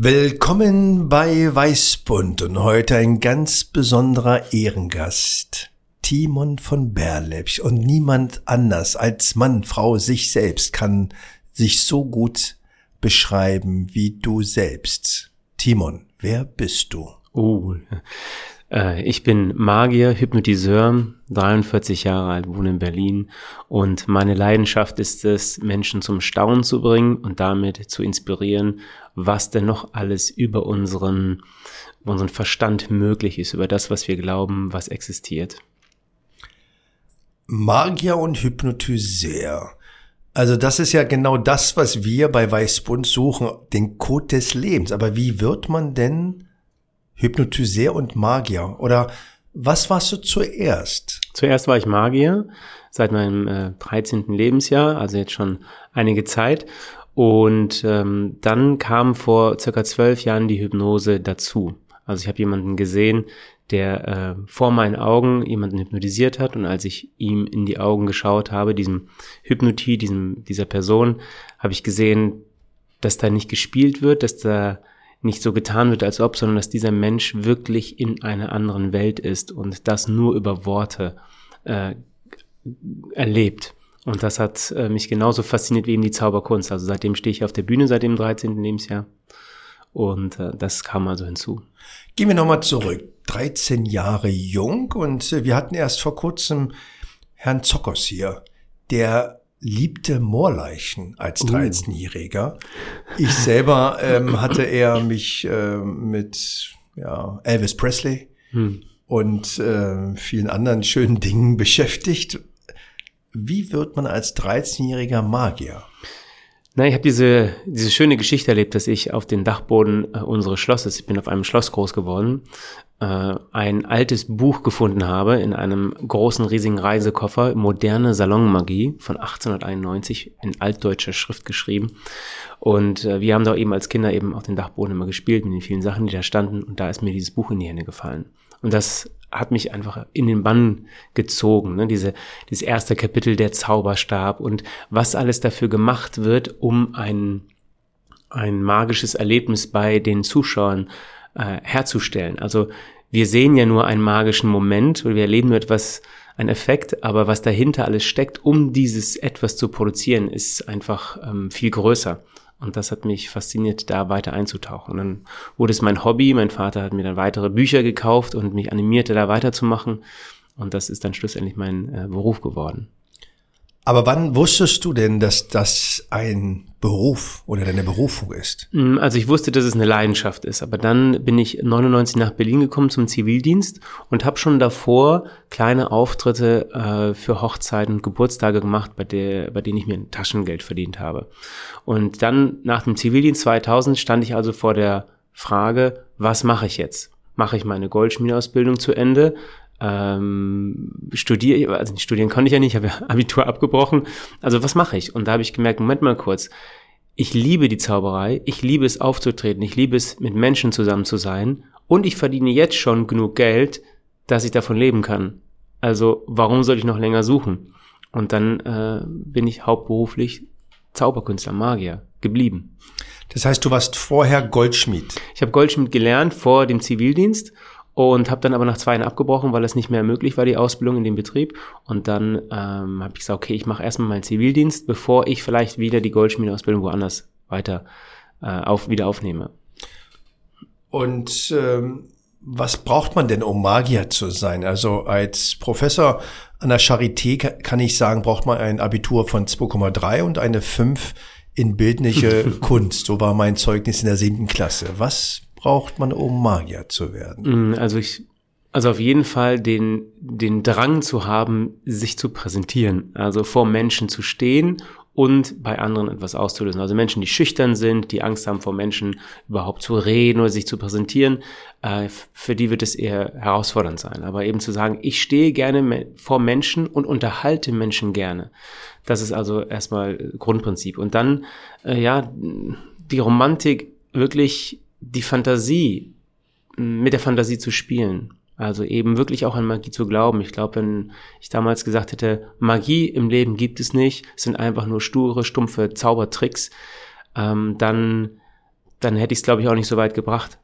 Willkommen bei Weißbund und heute ein ganz besonderer Ehrengast. Timon von Berlepsch und niemand anders als Mann, Frau, sich selbst kann sich so gut beschreiben wie du selbst. Timon, wer bist du? Oh, ich bin Magier, Hypnotiseur, 43 Jahre alt, wohne in Berlin und meine Leidenschaft ist es, Menschen zum Staunen zu bringen und damit zu inspirieren, was denn noch alles über unseren, unseren Verstand möglich ist, über das, was wir glauben, was existiert. Magier und Hypnotiseur. Also das ist ja genau das, was wir bei Weißbund suchen, den Code des Lebens. Aber wie wird man denn Hypnotiseur und Magier? Oder was warst du zuerst? Zuerst war ich Magier seit meinem äh, 13. Lebensjahr, also jetzt schon einige Zeit. Und ähm, dann kam vor circa zwölf Jahren die Hypnose dazu. Also ich habe jemanden gesehen, der äh, vor meinen Augen jemanden hypnotisiert hat und als ich ihm in die Augen geschaut habe, diesem Hypnotie, diesem, dieser Person, habe ich gesehen, dass da nicht gespielt wird, dass da nicht so getan wird, als ob, sondern dass dieser Mensch wirklich in einer anderen Welt ist und das nur über Worte äh, erlebt. Und das hat äh, mich genauso fasziniert wie eben die Zauberkunst. Also seitdem stehe ich auf der Bühne seit dem 13. Lebensjahr. Und äh, das kam also hinzu. Gehen wir nochmal zurück. 13 Jahre jung und äh, wir hatten erst vor kurzem Herrn Zockers hier, der liebte Moorleichen als 13-Jähriger. Uh. Ich selber ähm, hatte eher mich äh, mit ja, Elvis Presley hm. und äh, vielen anderen schönen Dingen beschäftigt. Wie wird man als 13-jähriger Magier? Na, ich habe diese, diese schöne Geschichte erlebt, dass ich auf den Dachboden äh, unseres Schlosses, ich bin auf einem Schloss groß geworden, äh, ein altes Buch gefunden habe in einem großen, riesigen Reisekoffer, moderne Salonmagie von 1891 in altdeutscher Schrift geschrieben. Und äh, wir haben da eben als Kinder eben auf den Dachboden immer gespielt mit den vielen Sachen, die da standen. Und da ist mir dieses Buch in die Hände gefallen. Und das hat mich einfach in den Bann gezogen. Ne? Diese, dieses erste Kapitel der Zauberstab und was alles dafür gemacht wird, um ein, ein magisches Erlebnis bei den Zuschauern äh, herzustellen. Also wir sehen ja nur einen magischen Moment, weil wir erleben nur etwas, ein Effekt, aber was dahinter alles steckt, um dieses etwas zu produzieren, ist einfach ähm, viel größer. Und das hat mich fasziniert, da weiter einzutauchen. Und dann wurde es mein Hobby. Mein Vater hat mir dann weitere Bücher gekauft und mich animierte, da weiterzumachen. Und das ist dann schlussendlich mein äh, Beruf geworden. Aber wann wusstest du denn, dass das ein Beruf oder deine Berufung ist? Mm, also ich wusste, dass es eine Leidenschaft ist, aber dann bin ich 99 nach Berlin gekommen zum Zivildienst und habe schon davor kleine Auftritte äh, für Hochzeiten und Geburtstage gemacht, bei, der, bei denen ich mir ein Taschengeld verdient habe. Und dann nach dem Zivildienst 2000 stand ich also vor der Frage, was mache ich jetzt? Mache ich meine Goldschmiedeausbildung zu Ende? Ähm, studiere, also studieren konnte ich ja nicht, habe ja Abitur abgebrochen. Also was mache ich? Und da habe ich gemerkt, Moment mal kurz, ich liebe die Zauberei, ich liebe es aufzutreten, ich liebe es mit Menschen zusammen zu sein und ich verdiene jetzt schon genug Geld, dass ich davon leben kann. Also warum soll ich noch länger suchen? Und dann äh, bin ich hauptberuflich Zauberkünstler, Magier geblieben. Das heißt, du warst vorher Goldschmied. Ich habe Goldschmied gelernt vor dem Zivildienst und habe dann aber nach zwei Jahren abgebrochen, weil es nicht mehr möglich war, die Ausbildung in dem Betrieb. Und dann ähm, habe ich gesagt, okay, ich mache erstmal meinen Zivildienst, bevor ich vielleicht wieder die Goldschmiedeausbildung woanders weiter äh, auf, wieder aufnehme. Und ähm, was braucht man denn, um Magier zu sein? Also als Professor an der Charité kann ich sagen, braucht man ein Abitur von 2,3 und eine 5 in bildliche Kunst. So war mein Zeugnis in der siebten Klasse. Was braucht man, um Magier zu werden? Mm, also ich, also auf jeden Fall den, den Drang zu haben, sich zu präsentieren, also vor Menschen zu stehen und bei anderen etwas auszulösen. Also Menschen, die schüchtern sind, die Angst haben vor Menschen überhaupt zu reden oder sich zu präsentieren, äh, für die wird es eher herausfordernd sein. Aber eben zu sagen, ich stehe gerne vor Menschen und unterhalte Menschen gerne. Das ist also erstmal Grundprinzip. Und dann, äh, ja, die Romantik wirklich die Fantasie, mit der Fantasie zu spielen. Also eben wirklich auch an Magie zu glauben. Ich glaube, wenn ich damals gesagt hätte, Magie im Leben gibt es nicht, es sind einfach nur sture, stumpfe Zaubertricks, ähm, dann, dann hätte ich es, glaube ich, auch nicht so weit gebracht.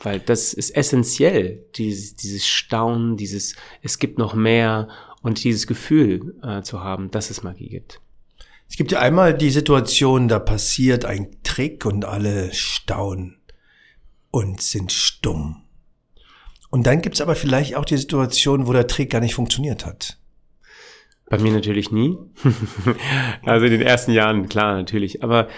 Weil das ist essentiell, dieses, dieses Staunen, dieses, es gibt noch mehr und dieses Gefühl äh, zu haben, dass es Magie gibt. Es gibt ja einmal die Situation, da passiert ein Trick und alle staunen und sind stumm. Und dann gibt's aber vielleicht auch die Situation, wo der Trick gar nicht funktioniert hat. Bei mir natürlich nie. also in den ersten Jahren, klar, natürlich. Aber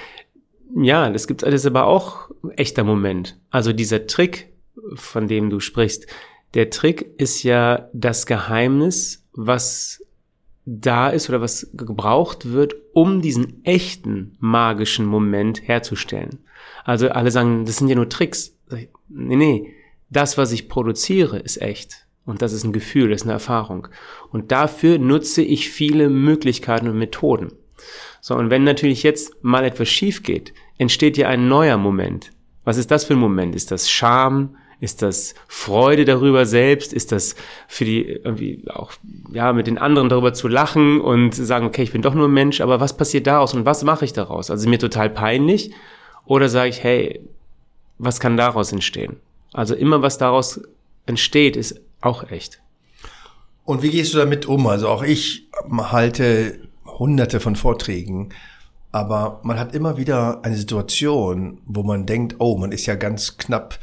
ja, das gibt alles aber auch echter Moment. Also dieser Trick, von dem du sprichst, der Trick ist ja das Geheimnis, was da ist oder was gebraucht wird, um diesen echten magischen Moment herzustellen. Also alle sagen, das sind ja nur Tricks. Nee, nee, das, was ich produziere, ist echt. Und das ist ein Gefühl, das ist eine Erfahrung. Und dafür nutze ich viele Möglichkeiten und Methoden. So, und wenn natürlich jetzt mal etwas schief geht, entsteht ja ein neuer Moment. Was ist das für ein Moment? Ist das Scham? Ist das Freude darüber selbst? Ist das für die irgendwie auch, ja, mit den anderen darüber zu lachen und sagen, okay, ich bin doch nur ein Mensch, aber was passiert daraus und was mache ich daraus? Also mir total peinlich? Oder sage ich, hey, was kann daraus entstehen? Also immer was daraus entsteht, ist auch echt. Und wie gehst du damit um? Also auch ich halte hunderte von Vorträgen, aber man hat immer wieder eine Situation, wo man denkt, oh, man ist ja ganz knapp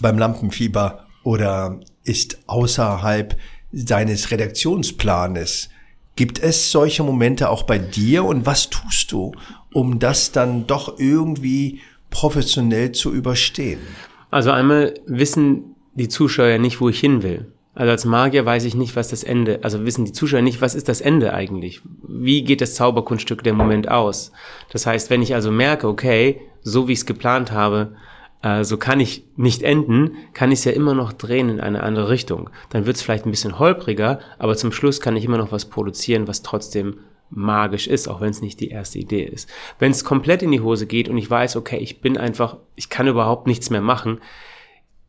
beim Lampenfieber oder ist außerhalb seines Redaktionsplanes. Gibt es solche Momente auch bei dir und was tust du, um das dann doch irgendwie professionell zu überstehen? Also einmal wissen die Zuschauer nicht, wo ich hin will. Also als Magier weiß ich nicht, was das Ende, also wissen die Zuschauer nicht, was ist das Ende eigentlich? Wie geht das Zauberkunststück der Moment aus? Das heißt, wenn ich also merke, okay, so wie ich es geplant habe, äh, so kann ich nicht enden, kann ich es ja immer noch drehen in eine andere Richtung. Dann wird es vielleicht ein bisschen holpriger, aber zum Schluss kann ich immer noch was produzieren, was trotzdem magisch ist, auch wenn es nicht die erste Idee ist. Wenn es komplett in die Hose geht und ich weiß, okay, ich bin einfach, ich kann überhaupt nichts mehr machen,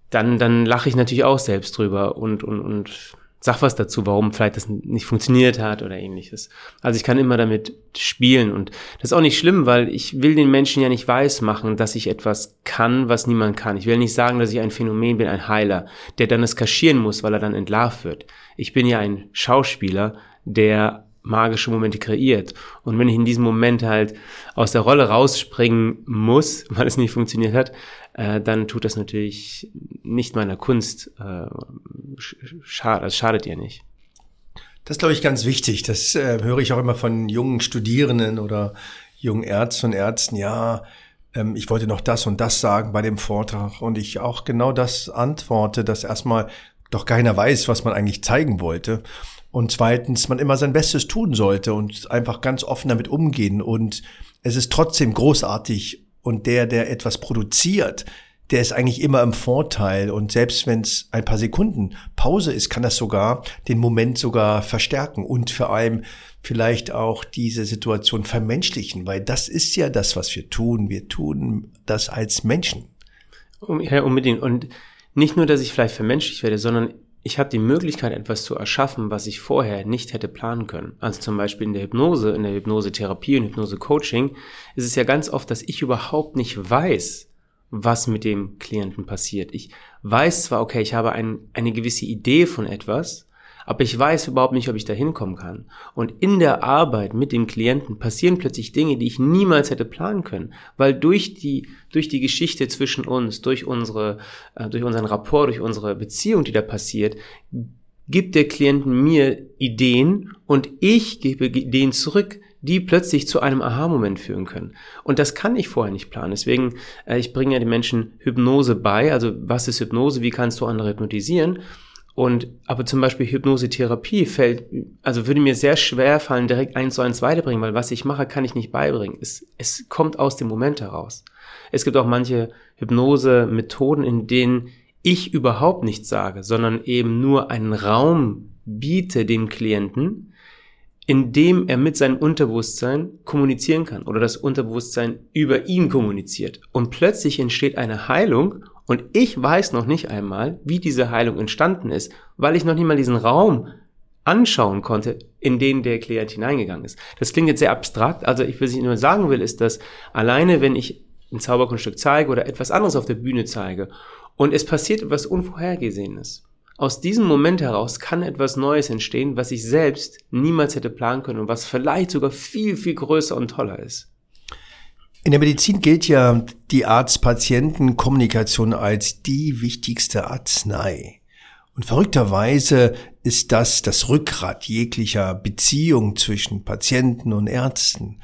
dann, dann lache ich natürlich auch selbst drüber und, und, und sag was dazu, warum vielleicht das nicht funktioniert hat oder ähnliches. Also ich kann immer damit spielen und das ist auch nicht schlimm, weil ich will den Menschen ja nicht weiß machen, dass ich etwas kann, was niemand kann. Ich will nicht sagen, dass ich ein Phänomen bin, ein Heiler, der dann es kaschieren muss, weil er dann entlarvt wird. Ich bin ja ein Schauspieler, der magische Momente kreiert. Und wenn ich in diesem Moment halt aus der Rolle rausspringen muss, weil es nicht funktioniert hat, äh, dann tut das natürlich nicht meiner Kunst, äh, schad, das schadet ihr nicht. Das glaube ich, ganz wichtig. Das äh, höre ich auch immer von jungen Studierenden oder jungen Ärzten und Ärzten. Ja, ähm, ich wollte noch das und das sagen bei dem Vortrag und ich auch genau das antworte, dass erstmal doch keiner weiß, was man eigentlich zeigen wollte. Und zweitens, man immer sein Bestes tun sollte und einfach ganz offen damit umgehen. Und es ist trotzdem großartig. Und der, der etwas produziert, der ist eigentlich immer im Vorteil. Und selbst wenn es ein paar Sekunden Pause ist, kann das sogar den Moment sogar verstärken und vor allem vielleicht auch diese Situation vermenschlichen, weil das ist ja das, was wir tun. Wir tun das als Menschen. Ja, unbedingt. Und nicht nur, dass ich vielleicht vermenschlicht werde, sondern ich habe die Möglichkeit, etwas zu erschaffen, was ich vorher nicht hätte planen können. Also zum Beispiel in der Hypnose, in der Hypnosetherapie und Hypnose-Coaching ist es ja ganz oft, dass ich überhaupt nicht weiß, was mit dem Klienten passiert. Ich weiß zwar, okay, ich habe ein, eine gewisse Idee von etwas, aber ich weiß überhaupt nicht, ob ich da hinkommen kann. Und in der Arbeit mit dem Klienten passieren plötzlich Dinge, die ich niemals hätte planen können, weil durch die durch die Geschichte zwischen uns, durch unsere äh, durch unseren Rapport, durch unsere Beziehung, die da passiert, gibt der Klienten mir Ideen und ich gebe Ideen zurück, die plötzlich zu einem Aha-Moment führen können. Und das kann ich vorher nicht planen. Deswegen, äh, ich bringe ja den Menschen Hypnose bei. Also was ist Hypnose? Wie kannst du andere hypnotisieren? Und aber zum Beispiel Hypnosetherapie fällt, also würde mir sehr schwer fallen, direkt eins zu eins weiterbringen, weil was ich mache, kann ich nicht beibringen. Es, es kommt aus dem Moment heraus. Es gibt auch manche Hypnose-Methoden, in denen ich überhaupt nichts sage, sondern eben nur einen Raum biete dem Klienten, in dem er mit seinem Unterbewusstsein kommunizieren kann oder das Unterbewusstsein über ihn kommuniziert. Und plötzlich entsteht eine Heilung und ich weiß noch nicht einmal, wie diese Heilung entstanden ist, weil ich noch nicht mal diesen Raum anschauen konnte, in den der Klient hineingegangen ist. Das klingt jetzt sehr abstrakt. Also ich, was ich nur sagen will, ist, dass alleine, wenn ich ein Zauberkunststück zeige oder etwas anderes auf der Bühne zeige und es passiert etwas Unvorhergesehenes, aus diesem Moment heraus kann etwas Neues entstehen, was ich selbst niemals hätte planen können und was vielleicht sogar viel, viel größer und toller ist. In der Medizin gilt ja die Arzt-Patienten-Kommunikation als die wichtigste Arznei. Und verrückterweise ist das das Rückgrat jeglicher Beziehung zwischen Patienten und Ärzten.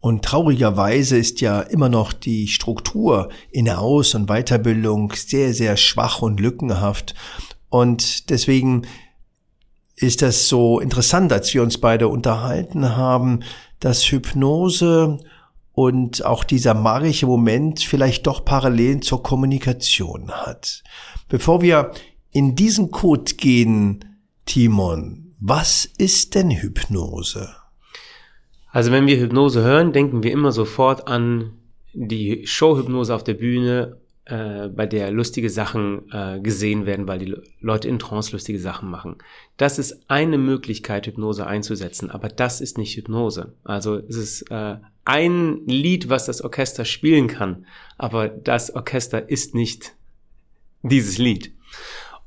Und traurigerweise ist ja immer noch die Struktur in der Aus- und Weiterbildung sehr, sehr schwach und lückenhaft. Und deswegen ist das so interessant, als wir uns beide unterhalten haben, dass Hypnose und auch dieser magische Moment vielleicht doch Parallelen zur Kommunikation hat. Bevor wir in diesen Code gehen, Timon, was ist denn Hypnose? Also wenn wir Hypnose hören, denken wir immer sofort an die Showhypnose auf der Bühne äh, bei der lustige Sachen äh, gesehen werden, weil die Leute in Trance lustige Sachen machen. Das ist eine Möglichkeit, Hypnose einzusetzen, aber das ist nicht Hypnose. Also es ist äh, ein Lied, was das Orchester spielen kann, aber das Orchester ist nicht dieses Lied.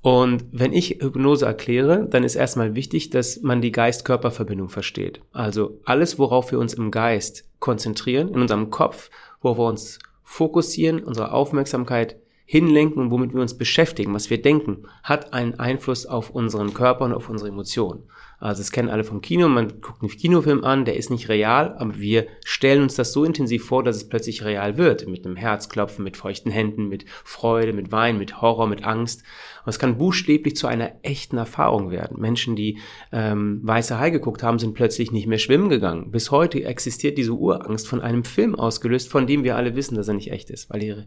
Und wenn ich Hypnose erkläre, dann ist erstmal wichtig, dass man die Geist-Körper-Verbindung versteht. Also alles, worauf wir uns im Geist konzentrieren, in unserem Kopf, wo wir uns fokussieren, unsere Aufmerksamkeit hinlenken und womit wir uns beschäftigen, was wir denken, hat einen Einfluss auf unseren Körper und auf unsere Emotionen. Also das kennen alle vom Kino, man guckt einen Kinofilm an, der ist nicht real, aber wir stellen uns das so intensiv vor, dass es plötzlich real wird. Mit einem Herzklopfen, mit feuchten Händen, mit Freude, mit Wein, mit Horror, mit Angst. Und es kann buchstäblich zu einer echten Erfahrung werden. Menschen, die ähm, Weiße Hai geguckt haben, sind plötzlich nicht mehr schwimmen gegangen. Bis heute existiert diese Urangst von einem Film ausgelöst, von dem wir alle wissen, dass er nicht echt ist, weil ihre,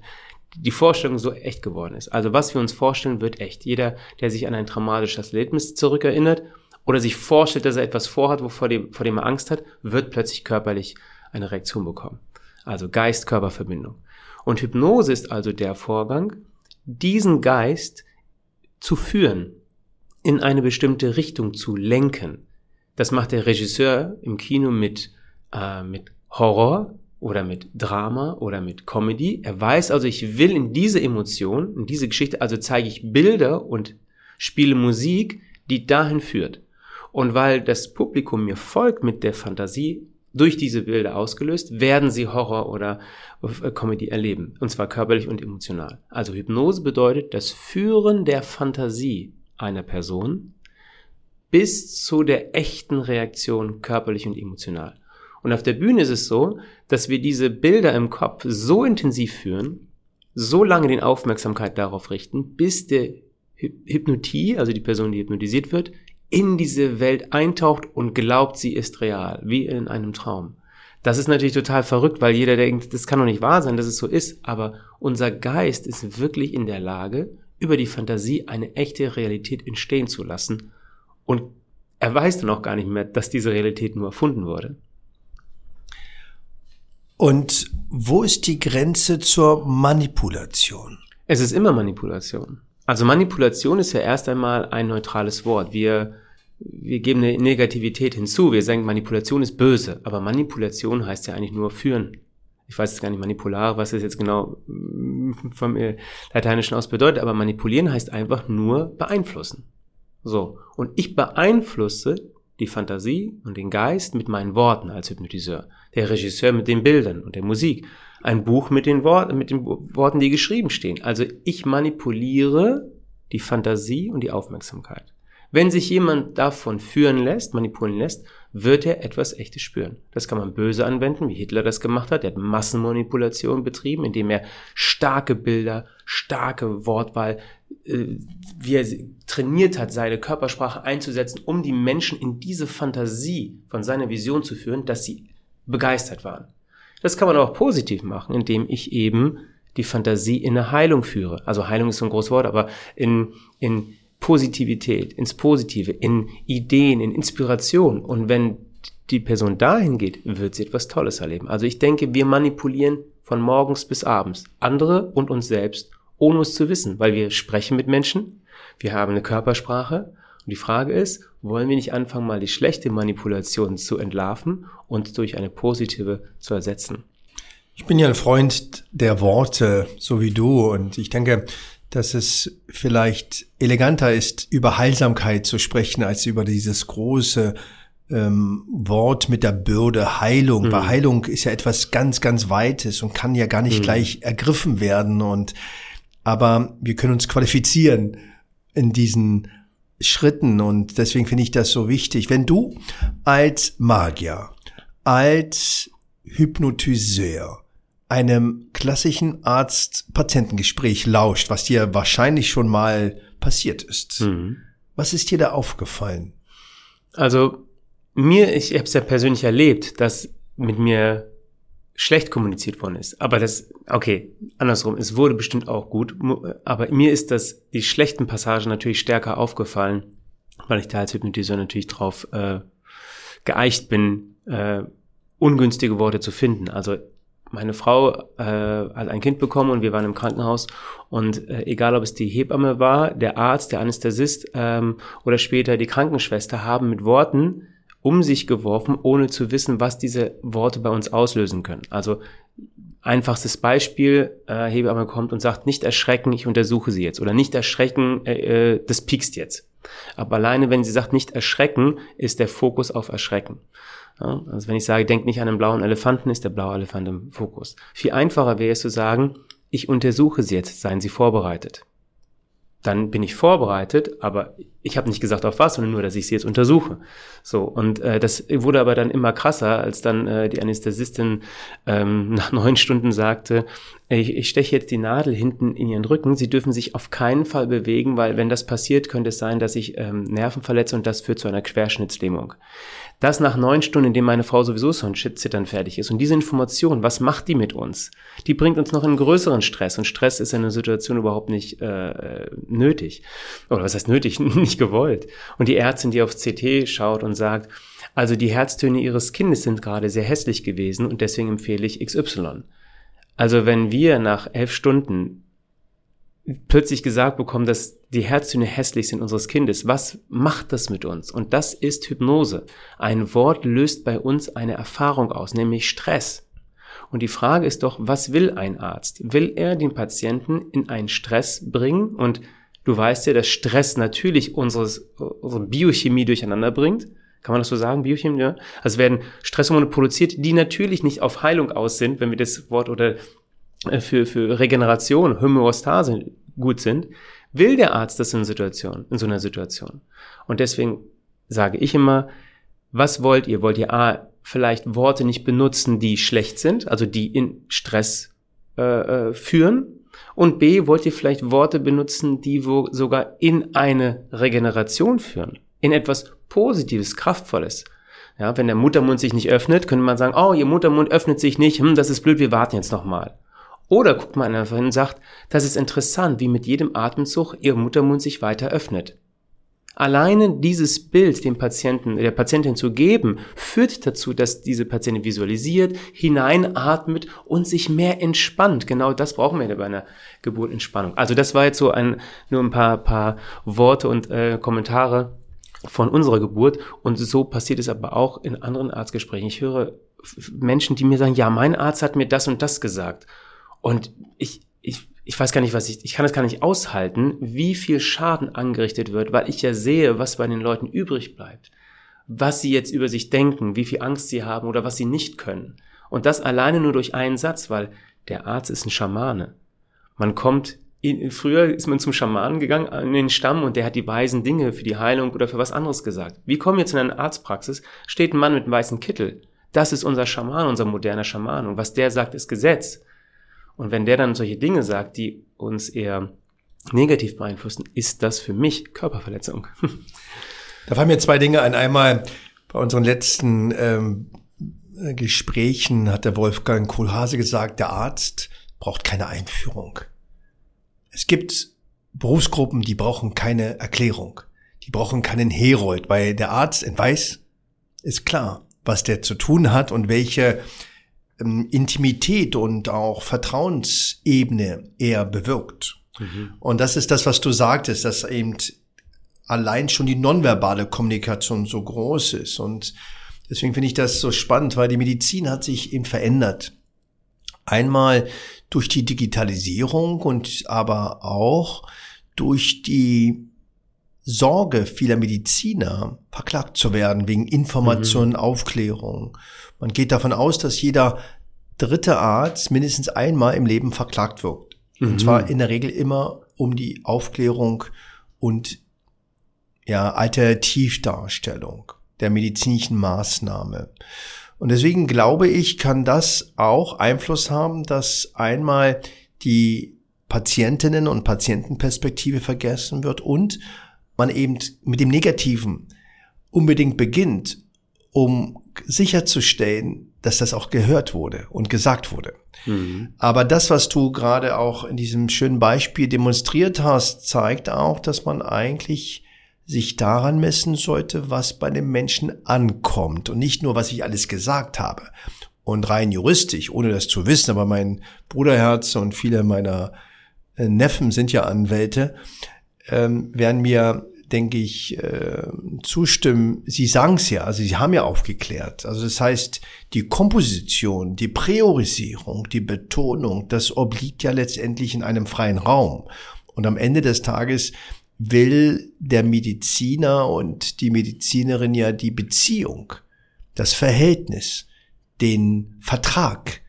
die Vorstellung so echt geworden ist. Also was wir uns vorstellen, wird echt. Jeder, der sich an ein traumatisches Erlebnis zurückerinnert, oder sich vorstellt, dass er etwas vorhat, vor dem, vor dem er Angst hat, wird plötzlich körperlich eine Reaktion bekommen. Also Geist-Körper-Verbindung. Und Hypnose ist also der Vorgang, diesen Geist zu führen, in eine bestimmte Richtung zu lenken. Das macht der Regisseur im Kino mit, äh, mit Horror oder mit Drama oder mit Comedy. Er weiß also, ich will in diese Emotion, in diese Geschichte, also zeige ich Bilder und spiele Musik, die dahin führt. Und weil das Publikum mir folgt mit der Fantasie, durch diese Bilder ausgelöst, werden sie Horror oder äh, Comedy erleben. Und zwar körperlich und emotional. Also Hypnose bedeutet das Führen der Fantasie einer Person bis zu der echten Reaktion körperlich und emotional. Und auf der Bühne ist es so, dass wir diese Bilder im Kopf so intensiv führen, so lange den Aufmerksamkeit darauf richten, bis der Hypnotie, also die Person, die hypnotisiert wird, in diese Welt eintaucht und glaubt, sie ist real, wie in einem Traum. Das ist natürlich total verrückt, weil jeder denkt, das kann doch nicht wahr sein, dass es so ist, aber unser Geist ist wirklich in der Lage, über die Fantasie eine echte Realität entstehen zu lassen und er weiß dann auch gar nicht mehr, dass diese Realität nur erfunden wurde. Und wo ist die Grenze zur Manipulation? Es ist immer Manipulation. Also Manipulation ist ja erst einmal ein neutrales Wort. Wir, wir geben eine Negativität hinzu. Wir sagen, Manipulation ist böse. Aber Manipulation heißt ja eigentlich nur führen. Ich weiß jetzt gar nicht manipular, was das jetzt genau vom äh, Lateinischen aus bedeutet, aber manipulieren heißt einfach nur beeinflussen. So. Und ich beeinflusse die Fantasie und den Geist mit meinen Worten als Hypnotiseur. Der Regisseur mit den Bildern und der Musik ein Buch mit den, Worten, mit den Worten, die geschrieben stehen. Also ich manipuliere die Fantasie und die Aufmerksamkeit. Wenn sich jemand davon führen lässt, manipulieren lässt, wird er etwas Echtes spüren. Das kann man böse anwenden, wie Hitler das gemacht hat. Er hat Massenmanipulation betrieben, indem er starke Bilder, starke Wortwahl, äh, wie er trainiert hat, seine Körpersprache einzusetzen, um die Menschen in diese Fantasie von seiner Vision zu führen, dass sie begeistert waren. Das kann man auch positiv machen, indem ich eben die Fantasie in eine Heilung führe. Also Heilung ist so ein großes Wort, aber in, in Positivität, ins Positive, in Ideen, in Inspiration. Und wenn die Person dahin geht, wird sie etwas Tolles erleben. Also ich denke, wir manipulieren von morgens bis abends andere und uns selbst, ohne es zu wissen, weil wir sprechen mit Menschen, wir haben eine Körpersprache und die Frage ist, wollen wir nicht anfangen, mal die schlechte Manipulation zu entlarven und durch eine positive zu ersetzen? Ich bin ja ein Freund der Worte, so wie du, und ich denke, dass es vielleicht eleganter ist, über Heilsamkeit zu sprechen, als über dieses große ähm, Wort mit der Bürde Heilung. Mhm. Weil Heilung ist ja etwas ganz, ganz Weites und kann ja gar nicht mhm. gleich ergriffen werden. Und aber wir können uns qualifizieren in diesen Schritten und deswegen finde ich das so wichtig. Wenn du als Magier, als Hypnotiseur einem klassischen Arzt-Patientengespräch lauscht, was dir wahrscheinlich schon mal passiert ist, mhm. was ist dir da aufgefallen? Also mir, ich habe es ja persönlich erlebt, dass mit mir schlecht kommuniziert worden ist. Aber das, okay, andersrum, es wurde bestimmt auch gut. Aber mir ist das, die schlechten Passagen natürlich stärker aufgefallen, weil ich da als Hypnotiseur natürlich drauf äh, geeicht bin, äh, ungünstige Worte zu finden. Also meine Frau äh, hat ein Kind bekommen und wir waren im Krankenhaus und äh, egal ob es die Hebamme war, der Arzt, der Anästhesist ähm, oder später die Krankenschwester haben mit Worten um sich geworfen, ohne zu wissen, was diese Worte bei uns auslösen können. Also einfachstes Beispiel, äh, Hebamme kommt und sagt, nicht erschrecken, ich untersuche sie jetzt. Oder nicht erschrecken, äh, äh, das piekst jetzt. Aber alleine, wenn sie sagt, nicht erschrecken, ist der Fokus auf Erschrecken. Ja, also wenn ich sage, denk nicht an einen blauen Elefanten, ist der blaue Elefant im Fokus. Viel einfacher wäre es zu sagen, ich untersuche sie jetzt, seien Sie vorbereitet dann bin ich vorbereitet, aber ich habe nicht gesagt auf was, sondern nur, dass ich sie jetzt untersuche. So und äh, das wurde aber dann immer krasser, als dann äh, die Anästhesistin ähm, nach neun Stunden sagte, ich, ich steche jetzt die Nadel hinten in ihren Rücken. Sie dürfen sich auf keinen Fall bewegen, weil wenn das passiert, könnte es sein, dass ich ähm, Nerven verletze und das führt zu einer Querschnittslähmung. Das nach neun Stunden, in dem meine Frau sowieso so ein Shit-Zittern fertig ist. Und diese Information, was macht die mit uns? Die bringt uns noch in größeren Stress. Und Stress ist in einer Situation überhaupt nicht äh, nötig. Oder was heißt nötig? nicht gewollt. Und die Ärztin, die aufs CT schaut und sagt, also die Herztöne ihres Kindes sind gerade sehr hässlich gewesen und deswegen empfehle ich XY. Also wenn wir nach elf Stunden plötzlich gesagt bekommen, dass die Herztöne hässlich sind unseres Kindes. Was macht das mit uns? Und das ist Hypnose. Ein Wort löst bei uns eine Erfahrung aus, nämlich Stress. Und die Frage ist doch, was will ein Arzt? Will er den Patienten in einen Stress bringen? Und du weißt ja, dass Stress natürlich unseres, unsere Biochemie durcheinander bringt. Kann man das so sagen, Biochemie? Ja? Also werden Stresshormone produziert, die natürlich nicht auf Heilung aus sind, wenn wir das Wort oder für, für Regeneration, Homöostase gut sind, will der Arzt das in, Situation, in so einer Situation. Und deswegen sage ich immer, was wollt ihr? Wollt ihr A, vielleicht Worte nicht benutzen, die schlecht sind, also die in Stress äh, äh, führen? Und B, wollt ihr vielleicht Worte benutzen, die wo sogar in eine Regeneration führen? In etwas Positives, Kraftvolles. Ja, wenn der Muttermund sich nicht öffnet, könnte man sagen, oh, ihr Muttermund öffnet sich nicht, hm, das ist blöd, wir warten jetzt nochmal. Oder guckt man einfach hin und sagt, das ist interessant, wie mit jedem Atemzug ihr Muttermund sich weiter öffnet. Alleine dieses Bild dem Patienten, der Patientin zu geben, führt dazu, dass diese Patientin visualisiert, hineinatmet und sich mehr entspannt. Genau das brauchen wir bei einer Geburt Entspannung. Also das war jetzt so ein, nur ein paar, paar Worte und äh, Kommentare von unserer Geburt. Und so passiert es aber auch in anderen Arztgesprächen. Ich höre Menschen, die mir sagen, ja, mein Arzt hat mir das und das gesagt. Und ich, ich, ich weiß gar nicht, was ich, ich kann es gar nicht aushalten, wie viel Schaden angerichtet wird, weil ich ja sehe, was bei den Leuten übrig bleibt. Was sie jetzt über sich denken, wie viel Angst sie haben oder was sie nicht können. Und das alleine nur durch einen Satz, weil der Arzt ist ein Schamane. Man kommt früher ist man zum Schamanen gegangen, in den Stamm, und der hat die weisen Dinge für die Heilung oder für was anderes gesagt. Wie kommen wir jetzt in eine Arztpraxis? Steht ein Mann mit einem weißen Kittel. Das ist unser Schaman, unser moderner Schaman. Und was der sagt, ist Gesetz. Und wenn der dann solche Dinge sagt, die uns eher negativ beeinflussen, ist das für mich Körperverletzung. Da fallen mir zwei Dinge ein. Einmal bei unseren letzten ähm, Gesprächen hat der Wolfgang Kohlhase gesagt, der Arzt braucht keine Einführung. Es gibt Berufsgruppen, die brauchen keine Erklärung. Die brauchen keinen Herold, weil der Arzt weiß, ist klar, was der zu tun hat und welche ähm, Intimität und auch Vertrauensebene er bewirkt. Mhm. Und das ist das, was du sagtest, dass eben allein schon die nonverbale Kommunikation so groß ist. Und deswegen finde ich das so spannend, weil die Medizin hat sich eben verändert. Einmal durch die Digitalisierung und aber auch durch die Sorge vieler Mediziner, verklagt zu werden wegen Informationen, mhm. Aufklärung. Man geht davon aus, dass jeder dritte Arzt mindestens einmal im Leben verklagt wird. Mhm. Und zwar in der Regel immer um die Aufklärung und ja, Alternativdarstellung der medizinischen Maßnahme. Und deswegen glaube ich, kann das auch Einfluss haben, dass einmal die Patientinnen und Patientenperspektive vergessen wird und man eben mit dem Negativen unbedingt beginnt, um sicherzustellen, dass das auch gehört wurde und gesagt wurde. Mhm. Aber das, was du gerade auch in diesem schönen Beispiel demonstriert hast, zeigt auch, dass man eigentlich sich daran messen sollte, was bei dem Menschen ankommt und nicht nur, was ich alles gesagt habe. Und rein juristisch, ohne das zu wissen, aber mein Bruderherz und viele meiner äh, Neffen sind ja Anwälte, ähm, werden mir, denke ich, äh, zustimmen. Sie sagen es ja, also sie haben ja aufgeklärt. Also das heißt, die Komposition, die Priorisierung, die Betonung, das obliegt ja letztendlich in einem freien Raum. Und am Ende des Tages will der Mediziner und die Medizinerin ja die Beziehung, das Verhältnis, den Vertrag,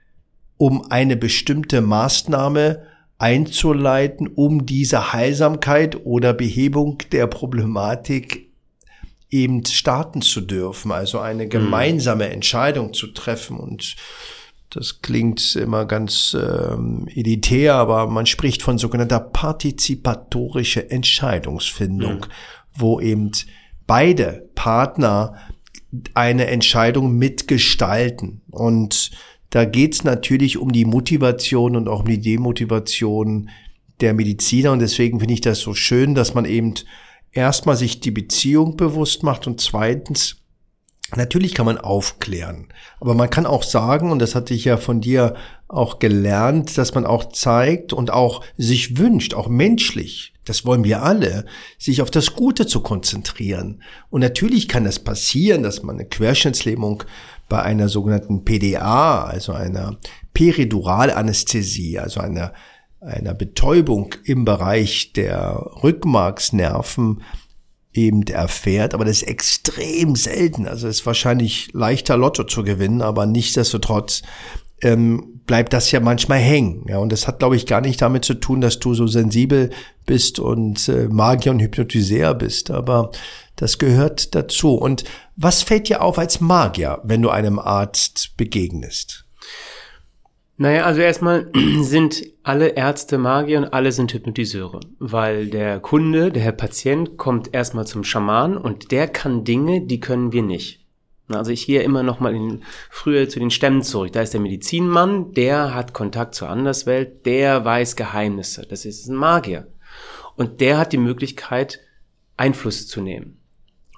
um eine bestimmte Maßnahme einzuleiten, um diese Heilsamkeit oder Behebung der Problematik eben starten zu dürfen, also eine mhm. gemeinsame Entscheidung zu treffen und das klingt immer ganz ähm, elitär, aber man spricht von sogenannter partizipatorische Entscheidungsfindung, mhm. wo eben beide Partner eine Entscheidung mitgestalten. Und da geht's natürlich um die Motivation und auch um die Demotivation der Mediziner. Und deswegen finde ich das so schön, dass man eben erstmal sich die Beziehung bewusst macht und zweitens Natürlich kann man aufklären, aber man kann auch sagen, und das hatte ich ja von dir auch gelernt, dass man auch zeigt und auch sich wünscht, auch menschlich, das wollen wir alle, sich auf das Gute zu konzentrieren. Und natürlich kann es das passieren, dass man eine Querschnittslähmung bei einer sogenannten PDA, also einer Periduralanästhesie, also einer, einer Betäubung im Bereich der Rückmarksnerven eben erfährt, aber das ist extrem selten. Also es ist wahrscheinlich leichter Lotto zu gewinnen, aber nichtsdestotrotz ähm, bleibt das ja manchmal hängen. Ja, und das hat, glaube ich, gar nicht damit zu tun, dass du so sensibel bist und äh, Magier und Hypnotiseur bist, aber das gehört dazu. Und was fällt dir auf als Magier, wenn du einem Arzt begegnest? Naja, also erstmal sind alle Ärzte Magier und alle sind Hypnotiseure, weil der Kunde, der Patient kommt erstmal zum Schaman und der kann Dinge, die können wir nicht. Also ich gehe immer noch mal in, früher zu den Stämmen zurück. Da ist der Medizinmann, der hat Kontakt zur Anderswelt, der weiß Geheimnisse. Das ist ein Magier. Und der hat die Möglichkeit, Einfluss zu nehmen.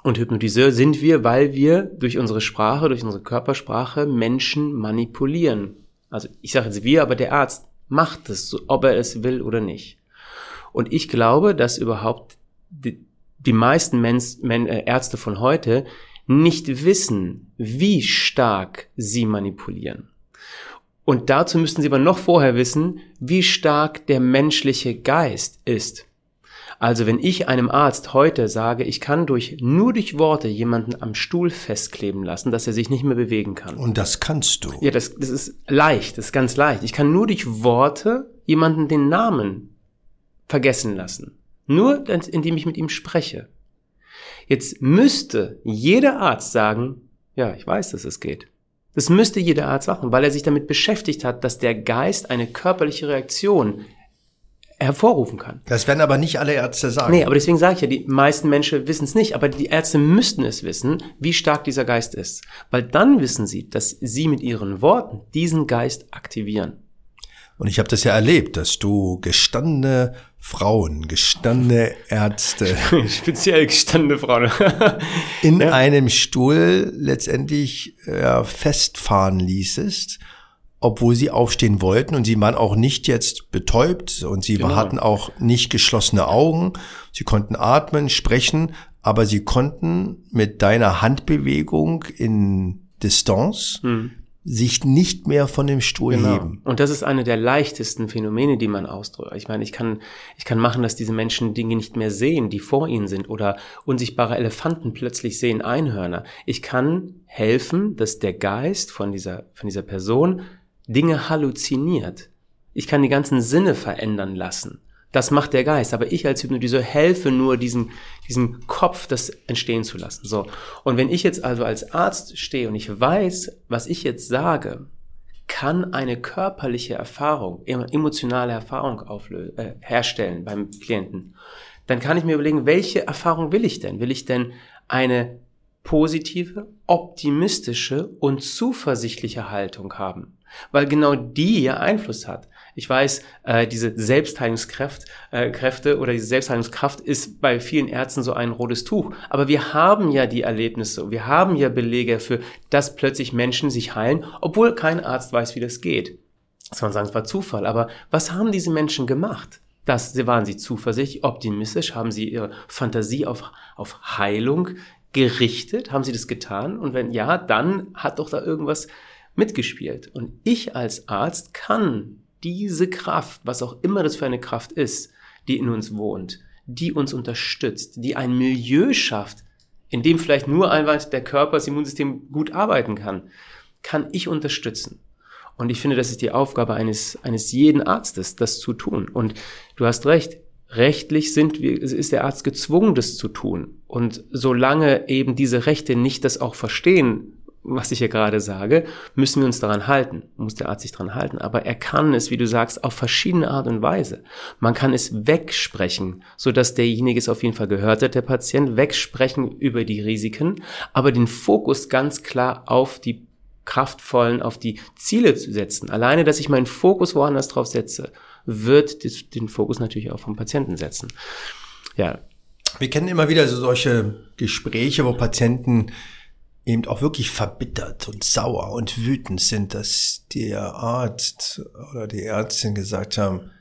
Und Hypnotiseur sind wir, weil wir durch unsere Sprache, durch unsere Körpersprache Menschen manipulieren also ich sage jetzt wir, aber der Arzt macht es, ob er es will oder nicht. Und ich glaube, dass überhaupt die, die meisten Mensch, Men, äh, Ärzte von heute nicht wissen, wie stark sie manipulieren. Und dazu müssten sie aber noch vorher wissen, wie stark der menschliche Geist ist. Also wenn ich einem Arzt heute sage, ich kann durch nur durch Worte jemanden am Stuhl festkleben lassen, dass er sich nicht mehr bewegen kann. Und das kannst du. Ja, das, das ist leicht, das ist ganz leicht. Ich kann nur durch Worte jemanden den Namen vergessen lassen. Nur indem ich mit ihm spreche. Jetzt müsste jeder Arzt sagen, ja, ich weiß, dass es geht. Das müsste jeder Arzt machen, weil er sich damit beschäftigt hat, dass der Geist eine körperliche Reaktion hervorrufen kann. Das werden aber nicht alle Ärzte sagen. Nee, aber deswegen sage ich ja, die meisten Menschen wissen es nicht, aber die Ärzte müssten es wissen, wie stark dieser Geist ist. Weil dann wissen sie, dass sie mit ihren Worten diesen Geist aktivieren. Und ich habe das ja erlebt, dass du gestandene Frauen, gestandene Ärzte, speziell gestandene Frauen, in ja. einem Stuhl letztendlich ja, festfahren ließest obwohl sie aufstehen wollten und sie waren auch nicht jetzt betäubt und sie genau. hatten auch nicht geschlossene Augen. Sie konnten atmen, sprechen, aber sie konnten mit deiner Handbewegung in Distanz hm. sich nicht mehr von dem Stuhl genau. heben. Und das ist eine der leichtesten Phänomene, die man ausdrückt. Ich meine, ich kann, ich kann machen, dass diese Menschen Dinge nicht mehr sehen, die vor ihnen sind oder unsichtbare Elefanten plötzlich sehen Einhörner. Ich kann helfen, dass der Geist von dieser, von dieser Person Dinge halluziniert. Ich kann die ganzen Sinne verändern lassen. Das macht der Geist. Aber ich als Hypnotiseur helfe nur diesem, diesem Kopf, das entstehen zu lassen. So. Und wenn ich jetzt also als Arzt stehe und ich weiß, was ich jetzt sage, kann eine körperliche Erfahrung, emotionale Erfahrung auflösen, äh, herstellen beim Klienten, dann kann ich mir überlegen, welche Erfahrung will ich denn? Will ich denn eine positive, optimistische und zuversichtliche Haltung haben? Weil genau die ja Einfluss hat. Ich weiß, äh, diese Selbstheilungskraft äh, Kräfte oder diese Selbstheilungskraft ist bei vielen Ärzten so ein rotes Tuch. Aber wir haben ja die Erlebnisse, wir haben ja Belege dafür, dass plötzlich Menschen sich heilen, obwohl kein Arzt weiß, wie das geht. Das kann man sagen, es war Zufall. Aber was haben diese Menschen gemacht? Das, waren sie zuversichtlich, optimistisch, haben sie ihre Fantasie auf, auf Heilung gerichtet? Haben sie das getan? Und wenn ja, dann hat doch da irgendwas mitgespielt. Und ich als Arzt kann diese Kraft, was auch immer das für eine Kraft ist, die in uns wohnt, die uns unterstützt, die ein Milieu schafft, in dem vielleicht nur einfach der Körper, das Immunsystem gut arbeiten kann, kann ich unterstützen. Und ich finde, das ist die Aufgabe eines, eines jeden Arztes, das zu tun. Und du hast recht, rechtlich sind wir, ist der Arzt gezwungen, das zu tun. Und solange eben diese Rechte nicht das auch verstehen, was ich hier gerade sage, müssen wir uns daran halten, muss der Arzt sich daran halten. Aber er kann es, wie du sagst, auf verschiedene Art und Weise. Man kann es wegsprechen, so dass derjenige es auf jeden Fall gehört hat, der Patient, wegsprechen über die Risiken, aber den Fokus ganz klar auf die kraftvollen, auf die Ziele zu setzen. Alleine, dass ich meinen Fokus woanders drauf setze, wird den Fokus natürlich auch vom Patienten setzen. Ja. Wir kennen immer wieder so solche Gespräche, wo Patienten eben auch wirklich verbittert und sauer und wütend sind, dass der Arzt oder die Ärztin gesagt haben,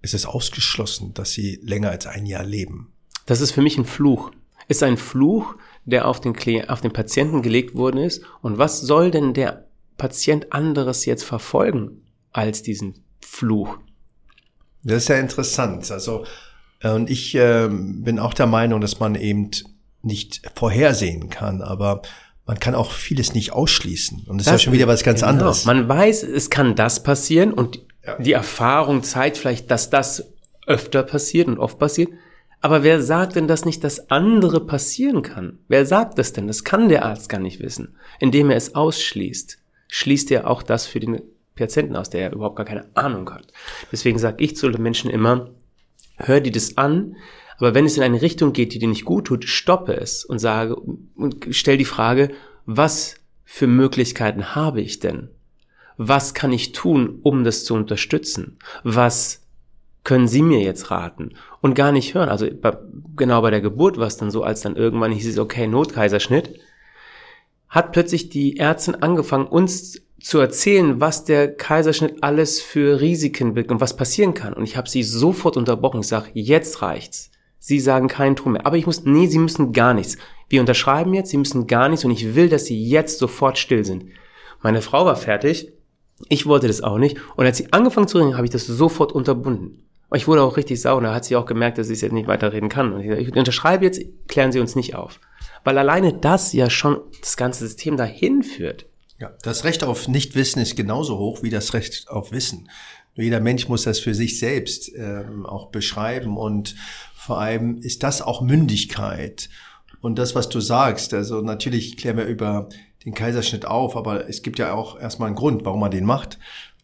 es ist ausgeschlossen, dass sie länger als ein Jahr leben. Das ist für mich ein Fluch. Ist ein Fluch, der auf den, auf den Patienten gelegt worden ist. Und was soll denn der Patient anderes jetzt verfolgen als diesen Fluch? Das ist ja interessant. Also, äh, und ich äh, bin auch der Meinung, dass man eben nicht vorhersehen kann, aber man kann auch vieles nicht ausschließen. Und das, das ist ja schon wieder was ganz genau. anderes. Man weiß, es kann das passieren und die Erfahrung zeigt vielleicht, dass das öfter passiert und oft passiert. Aber wer sagt denn, dass nicht das andere passieren kann? Wer sagt das denn? Das kann der Arzt gar nicht wissen. Indem er es ausschließt, schließt er auch das für den Patienten aus, der er überhaupt gar keine Ahnung hat. Deswegen sage ich zu den Menschen immer, hör dir das an, aber wenn es in eine Richtung geht, die dir nicht gut tut, stoppe es und sage und stell die Frage, was für Möglichkeiten habe ich denn? Was kann ich tun, um das zu unterstützen? Was können Sie mir jetzt raten? Und gar nicht hören. Also genau bei der Geburt war es dann so, als dann irgendwann hieß es, okay, Notkaiserschnitt, hat plötzlich die Ärztin angefangen, uns zu erzählen, was der Kaiserschnitt alles für Risiken birgt und was passieren kann. Und ich habe sie sofort unterbrochen. Ich sage, jetzt reicht's. Sie sagen keinen Ton mehr. Aber ich muss, nee, Sie müssen gar nichts. Wir unterschreiben jetzt, Sie müssen gar nichts und ich will, dass Sie jetzt sofort still sind. Meine Frau war fertig. Ich wollte das auch nicht. Und als sie angefangen zu reden, habe ich das sofort unterbunden. Und ich wurde auch richtig sauer. Da hat sie auch gemerkt, dass ich jetzt nicht weiterreden kann. Und ich, ich unterschreibe jetzt, klären Sie uns nicht auf. Weil alleine das ja schon das ganze System dahin führt. Ja, das Recht auf Nichtwissen ist genauso hoch wie das Recht auf Wissen. Jeder Mensch muss das für sich selbst ähm, auch beschreiben und vor allem ist das auch Mündigkeit. Und das, was du sagst, also natürlich klären wir über den Kaiserschnitt auf, aber es gibt ja auch erstmal einen Grund, warum man den macht.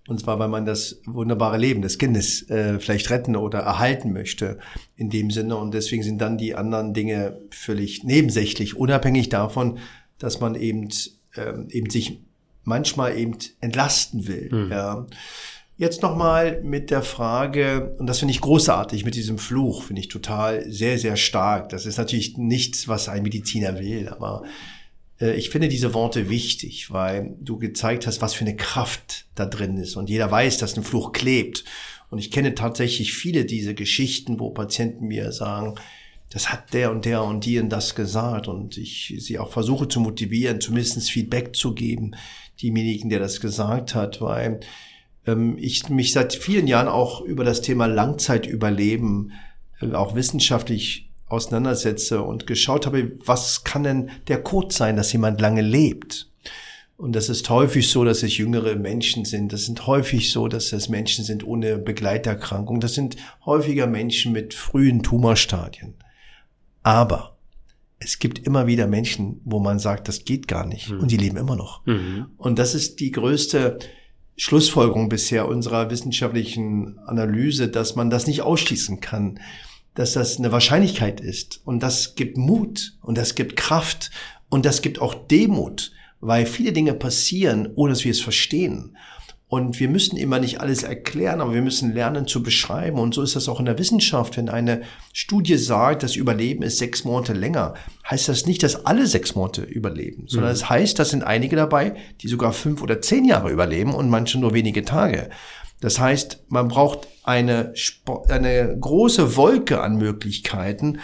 Und zwar, weil man das wunderbare Leben des Kindes äh, vielleicht retten oder erhalten möchte in dem Sinne. Und deswegen sind dann die anderen Dinge völlig nebensächlich, unabhängig davon, dass man eben, ähm, eben sich manchmal eben entlasten will. Mhm. Ja. Jetzt nochmal mit der Frage, und das finde ich großartig mit diesem Fluch, finde ich total sehr, sehr stark. Das ist natürlich nichts, was ein Mediziner will, aber äh, ich finde diese Worte wichtig, weil du gezeigt hast, was für eine Kraft da drin ist. Und jeder weiß, dass ein Fluch klebt. Und ich kenne tatsächlich viele diese Geschichten, wo Patienten mir sagen, das hat der und der und die und das gesagt. Und ich sie auch versuche zu motivieren, zumindest Feedback zu geben, demjenigen, der das gesagt hat, weil ich mich seit vielen Jahren auch über das Thema Langzeitüberleben äh, auch wissenschaftlich auseinandersetze und geschaut habe, was kann denn der Code sein, dass jemand lange lebt? Und das ist häufig so, dass es jüngere Menschen sind. Das sind häufig so, dass es Menschen sind ohne Begleiterkrankung. Das sind häufiger Menschen mit frühen Tumorstadien. Aber es gibt immer wieder Menschen, wo man sagt, das geht gar nicht. Mhm. Und die leben immer noch. Mhm. Und das ist die größte Schlussfolgerung bisher unserer wissenschaftlichen Analyse, dass man das nicht ausschließen kann, dass das eine Wahrscheinlichkeit ist. Und das gibt Mut und das gibt Kraft und das gibt auch Demut, weil viele Dinge passieren, ohne dass wir es verstehen. Und wir müssen immer nicht alles erklären, aber wir müssen lernen zu beschreiben. Und so ist das auch in der Wissenschaft. Wenn eine Studie sagt, das Überleben ist sechs Monate länger, heißt das nicht, dass alle sechs Monate überleben, sondern mhm. es mhm. das heißt, das sind einige dabei, die sogar fünf oder zehn Jahre überleben und manche nur wenige Tage. Das heißt, man braucht eine, eine große Wolke an Möglichkeiten.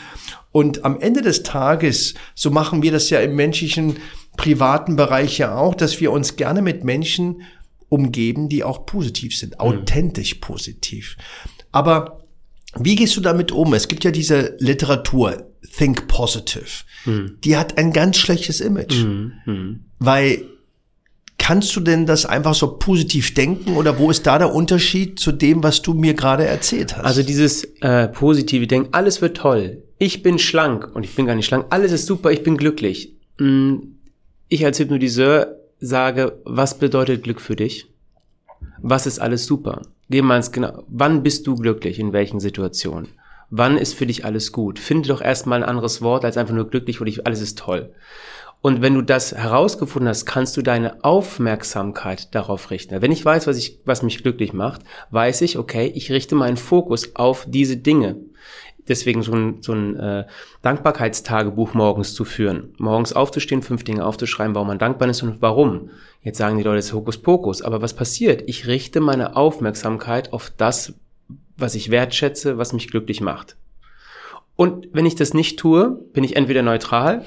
Und am Ende des Tages, so machen wir das ja im menschlichen privaten Bereich ja auch, dass wir uns gerne mit Menschen umgeben, die auch positiv sind, mhm. authentisch positiv. Aber wie gehst du damit um? Es gibt ja diese Literatur, Think Positive. Mhm. Die hat ein ganz schlechtes Image. Mhm. mhm. Weil kannst du denn das einfach so positiv denken oder wo ist da der Unterschied zu dem, was du mir gerade erzählt hast? Also dieses äh, positive Denken, alles wird toll. Ich bin schlank und ich bin gar nicht schlank. Alles ist super, ich bin glücklich. Hm, ich als Hypnotiseur sage, was bedeutet Glück für dich? Was ist alles super? Geh mal ins genau. Wann bist du glücklich? In welchen Situationen? Wann ist für dich alles gut? Finde doch erstmal ein anderes Wort als einfach nur glücklich oder alles ist toll. Und wenn du das herausgefunden hast, kannst du deine Aufmerksamkeit darauf richten. Wenn ich weiß, was ich, was mich glücklich macht, weiß ich, okay, ich richte meinen Fokus auf diese Dinge deswegen so ein, so ein äh, Dankbarkeitstagebuch morgens zu führen. Morgens aufzustehen, fünf Dinge aufzuschreiben, warum man dankbar ist und warum. Jetzt sagen die Leute, das ist Hokuspokus. Aber was passiert? Ich richte meine Aufmerksamkeit auf das, was ich wertschätze, was mich glücklich macht. Und wenn ich das nicht tue, bin ich entweder neutral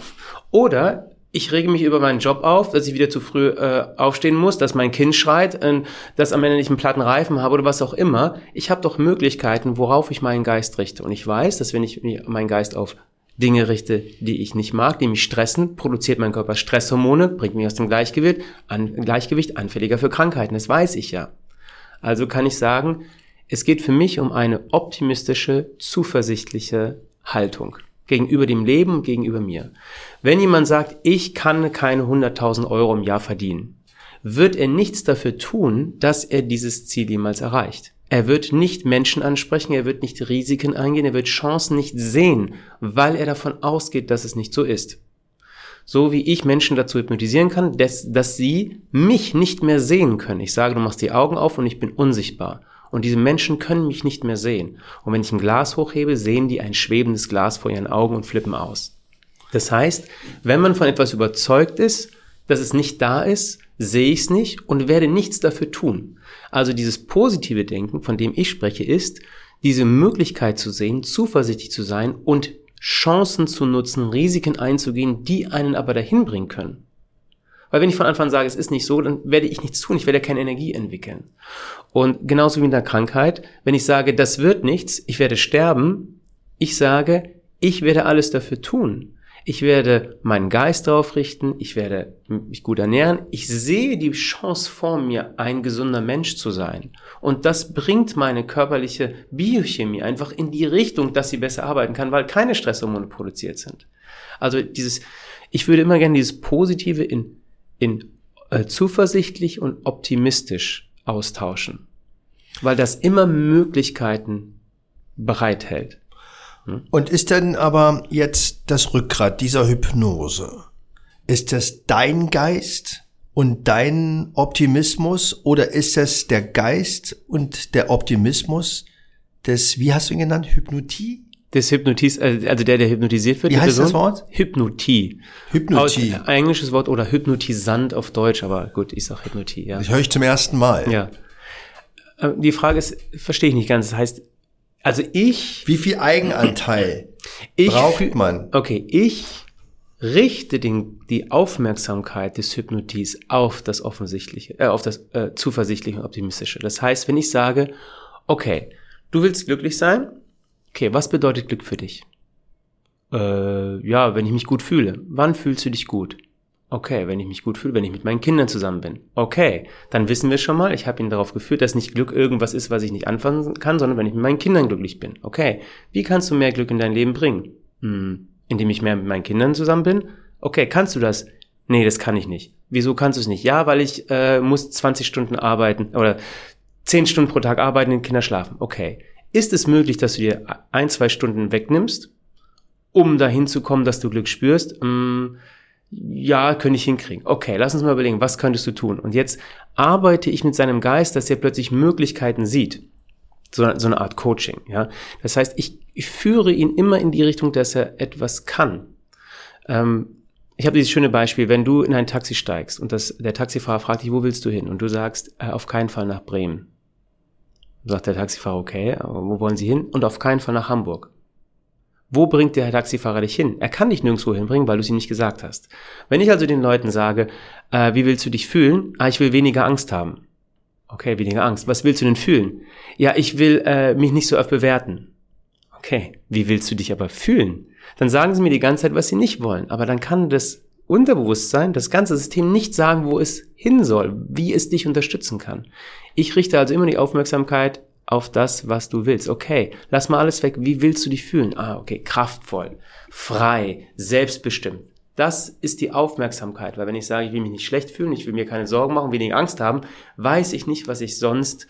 oder ich rege mich über meinen Job auf, dass ich wieder zu früh äh, aufstehen muss, dass mein Kind schreit, äh, dass am Ende nicht einen platten Reifen habe oder was auch immer. Ich habe doch Möglichkeiten, worauf ich meinen Geist richte. Und ich weiß, dass wenn ich meinen Geist auf Dinge richte, die ich nicht mag, die mich stressen, produziert mein Körper Stresshormone, bringt mich aus dem Gleichgewicht, an, Gleichgewicht anfälliger für Krankheiten. Das weiß ich ja. Also kann ich sagen, es geht für mich um eine optimistische, zuversichtliche Haltung gegenüber dem Leben, gegenüber mir. Wenn jemand sagt, ich kann keine 100.000 Euro im Jahr verdienen, wird er nichts dafür tun, dass er dieses Ziel jemals erreicht. Er wird nicht Menschen ansprechen, er wird nicht Risiken eingehen, er wird Chancen nicht sehen, weil er davon ausgeht, dass es nicht so ist. So wie ich Menschen dazu hypnotisieren kann, dass, dass sie mich nicht mehr sehen können. Ich sage, du machst die Augen auf und ich bin unsichtbar. Und diese Menschen können mich nicht mehr sehen. Und wenn ich ein Glas hochhebe, sehen die ein schwebendes Glas vor ihren Augen und flippen aus. Das heißt, wenn man von etwas überzeugt ist, dass es nicht da ist, sehe ich es nicht und werde nichts dafür tun. Also dieses positive Denken, von dem ich spreche, ist, diese Möglichkeit zu sehen, zuversichtlich zu sein und Chancen zu nutzen, Risiken einzugehen, die einen aber dahin bringen können. Weil wenn ich von Anfang an sage, es ist nicht so, dann werde ich nichts tun, ich werde keine Energie entwickeln. Und genauso wie in der Krankheit, wenn ich sage, das wird nichts, ich werde sterben, ich sage, ich werde alles dafür tun. Ich werde meinen Geist darauf richten, ich werde mich gut ernähren. Ich sehe die Chance vor mir, ein gesunder Mensch zu sein. Und das bringt meine körperliche Biochemie einfach in die Richtung, dass sie besser arbeiten kann, weil keine Stresshormone produziert sind. Also dieses, ich würde immer gerne dieses Positive in in äh, zuversichtlich und optimistisch austauschen. Weil das immer Möglichkeiten bereithält. Und ist denn aber jetzt das Rückgrat dieser Hypnose, ist das dein Geist und dein Optimismus oder ist das der Geist und der Optimismus des, wie hast du ihn genannt, Hypnotie? Des Hypnotis, äh, also der, der hypnotisiert wird. Wie heißt Person? das Wort? Hypnotie. Hypnotie. Aus, englisches Wort oder Hypnotisant auf Deutsch, aber gut, ich sag Hypnotie, ja. Das höre ich zum ersten Mal. Ja. Äh, Die Frage ist, verstehe ich nicht ganz. Das heißt, also ich, Wie viel Eigenanteil ich braucht man? Okay, ich richte den, die Aufmerksamkeit des Hypnotis auf das Offensichtliche, äh, auf das äh, Zuversichtliche und Optimistische. Das heißt, wenn ich sage, okay, du willst glücklich sein, okay, was bedeutet Glück für dich? Äh, ja, wenn ich mich gut fühle. Wann fühlst du dich gut? Okay, wenn ich mich gut fühle, wenn ich mit meinen Kindern zusammen bin. Okay, dann wissen wir schon mal, ich habe ihn darauf geführt, dass nicht Glück irgendwas ist, was ich nicht anfangen kann, sondern wenn ich mit meinen Kindern glücklich bin. Okay, wie kannst du mehr Glück in dein Leben bringen? Hm, indem ich mehr mit meinen Kindern zusammen bin? Okay, kannst du das? Nee, das kann ich nicht. Wieso kannst du es nicht? Ja, weil ich äh, muss 20 Stunden arbeiten oder 10 Stunden pro Tag arbeiten, die Kinder schlafen. Okay. Ist es möglich, dass du dir ein, zwei Stunden wegnimmst, um dahin zu kommen, dass du Glück spürst? Hm, ja, könnte ich hinkriegen. Okay, lass uns mal überlegen, was könntest du tun? Und jetzt arbeite ich mit seinem Geist, dass er plötzlich Möglichkeiten sieht. So, so eine Art Coaching, ja. Das heißt, ich, ich führe ihn immer in die Richtung, dass er etwas kann. Ähm, ich habe dieses schöne Beispiel, wenn du in ein Taxi steigst und das, der Taxifahrer fragt dich, wo willst du hin? Und du sagst, äh, auf keinen Fall nach Bremen. Sagt der Taxifahrer, okay, wo wollen Sie hin? Und auf keinen Fall nach Hamburg. Wo bringt der Taxifahrer dich hin? Er kann dich nirgendwo hinbringen, weil du es ihm nicht gesagt hast. Wenn ich also den Leuten sage, äh, wie willst du dich fühlen? Ah, ich will weniger Angst haben. Okay, weniger Angst. Was willst du denn fühlen? Ja, ich will äh, mich nicht so oft bewerten. Okay, wie willst du dich aber fühlen? Dann sagen sie mir die ganze Zeit, was sie nicht wollen. Aber dann kann das Unterbewusstsein, das ganze System nicht sagen, wo es hin soll, wie es dich unterstützen kann. Ich richte also immer die Aufmerksamkeit auf das, was du willst. Okay, lass mal alles weg. Wie willst du dich fühlen? Ah, okay, kraftvoll, frei, selbstbestimmt. Das ist die Aufmerksamkeit, weil wenn ich sage, ich will mich nicht schlecht fühlen, ich will mir keine Sorgen machen, weniger Angst haben, weiß ich nicht, was ich sonst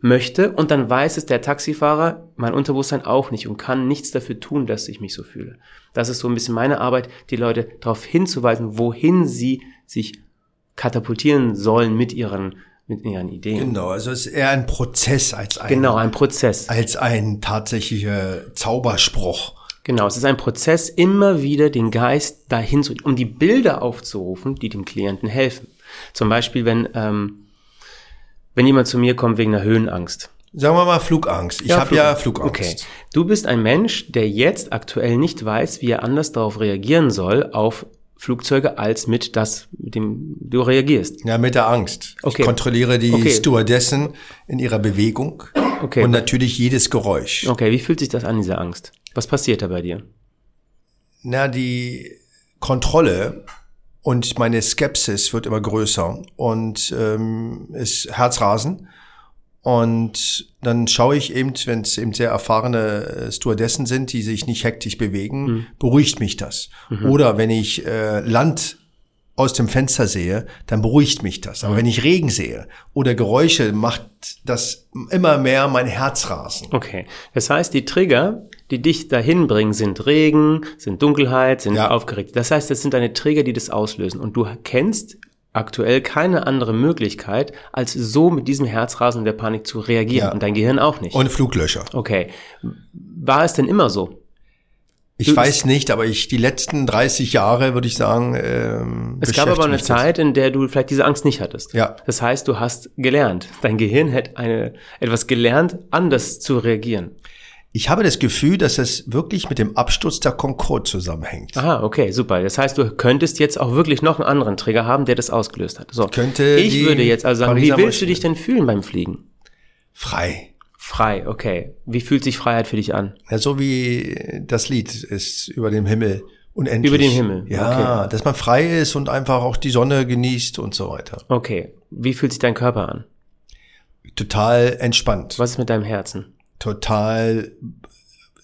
möchte und dann weiß es der Taxifahrer, mein Unterbewusstsein auch nicht und kann nichts dafür tun, dass ich mich so fühle. Das ist so ein bisschen meine Arbeit, die Leute darauf hinzuweisen, wohin sie sich katapultieren sollen mit ihren mit ihren Ideen. Genau, also es ist eher ein Prozess als ein, Genau, ein Prozess. als ein tatsächlicher Zauberspruch. Genau, es ist ein Prozess, immer wieder den Geist dahin zu, um die Bilder aufzurufen, die dem Klienten helfen. Zum Beispiel, wenn, ähm, wenn jemand zu mir kommt wegen einer Höhenangst. Sagen wir mal Flugangst. Ich habe ja Flugangst. Okay. Du bist ein Mensch, der jetzt aktuell nicht weiß, wie er anders darauf reagieren soll, auf Flugzeuge, als mit das, mit dem du reagierst. Ja, mit der Angst. Okay. Ich kontrolliere die Okay. Stewardessen in ihrer Bewegung Okay. und natürlich jedes Geräusch. Okay, wie fühlt sich das an, diese Angst? Was passiert da bei dir? Na, die Kontrolle und meine Skepsis wird immer größer und ähm, ist Herzrasen. Und dann schaue ich eben, wenn es eben sehr erfahrene äh, Stewardessen sind, die sich nicht hektisch bewegen, beruhigt mich das. Oder wenn ich äh, Land aus dem Fenster sehe, dann beruhigt mich das. Aber wenn ich Regen sehe oder Geräusche, macht das immer mehr mein Herzrasen. Okay. Das heißt, die Trigger, die dich dahin bringen, sind Regen, sind Dunkelheit, sind Ja. aufgeregt. Das heißt, das sind deine Trigger, die das auslösen. Und du kennst aktuell keine andere Möglichkeit, als so mit diesem Herzrasen und der Panik zu reagieren. Ja. Und dein Gehirn auch nicht. Und Fluglöcher. okay. War es denn immer so? Ich weiß nicht, aber ich die letzten 30 Jahre würde ich sagen. Ähm, Es gab aber eine. Zeit, in der du vielleicht diese Angst nicht hattest. Ja. Das heißt, du hast gelernt. Dein Gehirn hat eine, etwas gelernt, anders zu reagieren. Ich habe das Gefühl, dass es wirklich mit dem Absturz der Concorde zusammenhängt. Aha, okay, super. Das heißt, du könntest jetzt auch wirklich noch einen anderen Trigger haben, der das ausgelöst hat. So. Könnte ich würde jetzt also sagen, Pariser wie willst du dich denn fühlen beim Fliegen? Frei. Frei, okay. Wie fühlt sich Freiheit für dich an? Ja, so wie das Lied ist über dem Himmel unendlich. Über dem Himmel, Ja, dass man frei ist und einfach auch die Sonne genießt und so weiter. Okay. Wie fühlt sich dein Körper an? Total entspannt. Was ist mit deinem Herzen? Total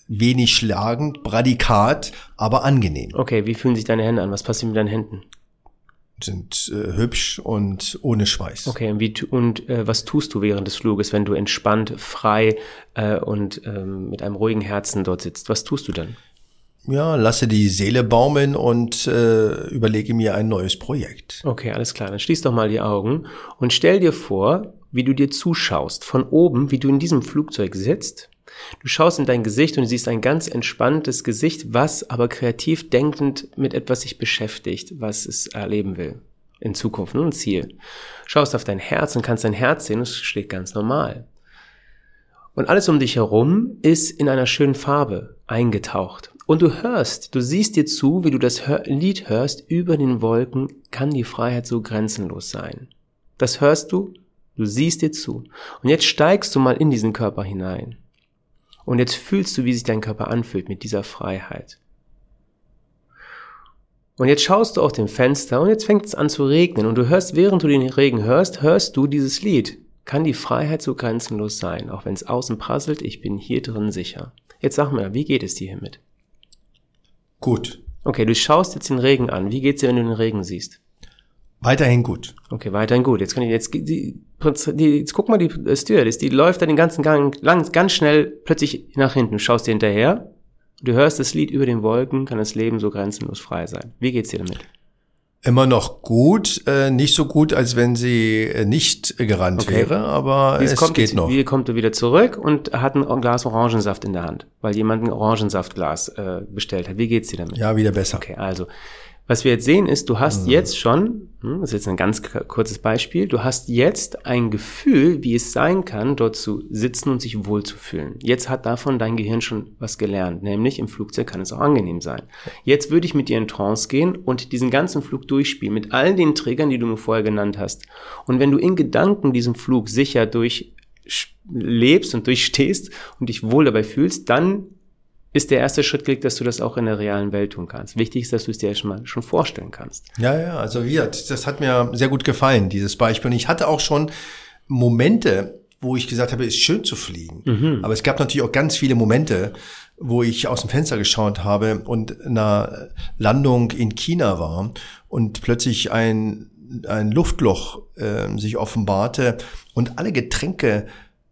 wenig schlagend, Bradikat, aber angenehm. Okay, wie fühlen sich deine Hände an? Was passiert mit deinen Händen? Sind äh, hübsch und ohne Schweiß. Okay, und, wie, und äh, was tust du während des Fluges, wenn du entspannt, frei äh, und ähm, mit einem ruhigen Herzen dort sitzt? Was tust du dann? Ja, lasse die Seele baumeln und äh, überlege mir ein neues Projekt. Okay, alles klar. Dann schließ doch mal die Augen und stell dir vor, wie du dir zuschaust, von oben, wie du in diesem Flugzeug sitzt. Du schaust in dein Gesicht und siehst ein ganz entspanntes Gesicht, was aber kreativ denkend mit etwas sich beschäftigt, was es erleben will. In Zukunft, nur ein Ziel. Schaust auf dein Herz und kannst dein Herz sehen, es schlägt ganz normal. Und alles um dich herum ist in einer schönen Farbe eingetaucht. Und du hörst, du siehst dir zu, wie du das Lied hörst, über den Wolken kann die Freiheit so grenzenlos sein. Das hörst du Du siehst dir zu. Und jetzt steigst du mal in diesen Körper hinein. Und jetzt fühlst du, wie sich dein Körper anfühlt mit dieser Freiheit. Und jetzt schaust du auf dem Fenster und jetzt fängt es an zu regnen und du hörst, während du den Regen hörst, hörst du dieses Lied. Kann die Freiheit so grenzenlos sein, auch wenn es außen prasselt, ich bin hier drin sicher. Jetzt sag mir, wie geht es dir hiermit? Gut. Okay, du schaust jetzt den Regen an. Wie geht's dir, wenn du den Regen siehst? Weiterhin gut. Okay, weiterhin gut. Jetzt kann ich jetzt die, die jetzt guck mal die Stewardess, die läuft da den ganzen Gang lang, ganz schnell plötzlich nach hinten. Schaust dir hinterher. Du hörst das Lied über den Wolken, kann das Leben so grenzenlos frei sein. Wie geht's dir damit? Immer noch gut, äh, nicht so gut, als wenn sie äh, nicht gerannt okay. wäre, aber jetzt es kommt geht jetzt, noch. Wie kommt er wieder zurück und hat ein Glas Orangensaft in der Hand, weil jemand ein Orangensaftglas äh, bestellt hat. Wie geht's dir damit? Ja, wieder besser. Okay, also was wir jetzt sehen ist, du hast mhm. jetzt schon, hm, das ist jetzt ein ganz kurzes Beispiel, du hast jetzt ein Gefühl, wie es sein kann, dort zu sitzen und sich wohlzufühlen. Jetzt hat davon dein Gehirn schon was gelernt, nämlich im Flugzeug kann es auch angenehm sein. Jetzt würde ich mit dir in Trance gehen und diesen ganzen Flug durchspielen mit all den Trägern, die du mir vorher genannt hast. Und wenn du in Gedanken diesen Flug sicher durch lebst und durchstehst und dich wohl dabei fühlst, dann ist der erste Schritt gelegt, dass du das auch in der realen Welt tun kannst. Wichtig ist, dass du es dir schon mal schon vorstellen kannst. Ja, ja, also wie, das hat mir sehr gut gefallen, dieses Beispiel. Und ich hatte auch schon Momente, wo ich gesagt habe, es ist schön zu fliegen. Mhm. Aber es gab natürlich auch ganz viele Momente, wo ich aus dem Fenster geschaut habe und in einer Landung in China war und plötzlich ein, ein Luftloch äh, sich offenbarte und alle Getränke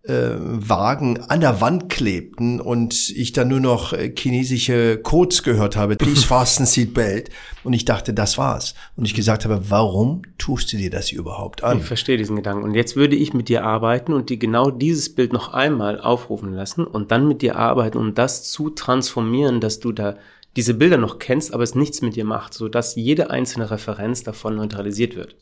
äh, Wagen an der Wand klebten und ich dann nur noch äh, chinesische Codes gehört habe, please fasten seatbelt. Und ich dachte, das war's. Und ich gesagt habe, warum tust du dir das überhaupt an? Ich verstehe diesen Gedanken. Und jetzt würde ich mit dir arbeiten und dir genau dieses Bild noch einmal aufrufen lassen und dann mit dir arbeiten, um das zu transformieren, dass du da diese Bilder noch kennst, aber es nichts mit dir macht, so dass jede einzelne Referenz davon neutralisiert wird.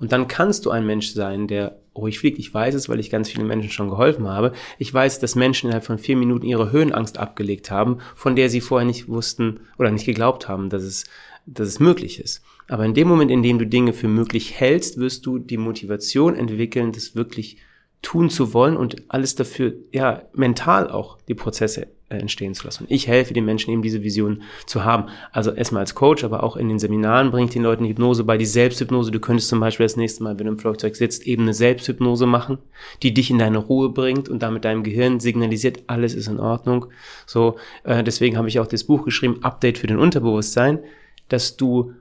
Und dann kannst du ein Mensch sein, der ruhig fliegt. Ich weiß es, weil ich ganz vielen Menschen schon geholfen habe. Ich weiß, dass Menschen innerhalb von vier Minuten ihre Höhenangst abgelegt haben, von der sie vorher nicht wussten oder nicht geglaubt haben, dass es, dass es möglich ist. Aber in dem Moment, in dem du Dinge für möglich hältst, wirst du die Motivation entwickeln, das wirklich tun zu wollen und alles dafür, ja, mental auch die Prozesse äh, entstehen zu lassen. Ich helfe den Menschen eben diese Vision zu haben. Also erstmal als Coach, aber auch in den Seminaren bringe ich den Leuten Hypnose bei, die Selbsthypnose. Du könntest zum Beispiel das nächste Mal, wenn du im Flugzeug sitzt, eben eine Selbsthypnose machen, die dich in deine Ruhe bringt und damit deinem Gehirn signalisiert, alles ist in Ordnung. So, äh, deswegen habe ich auch das Buch geschrieben, Update für den Unterbewusstsein, dass du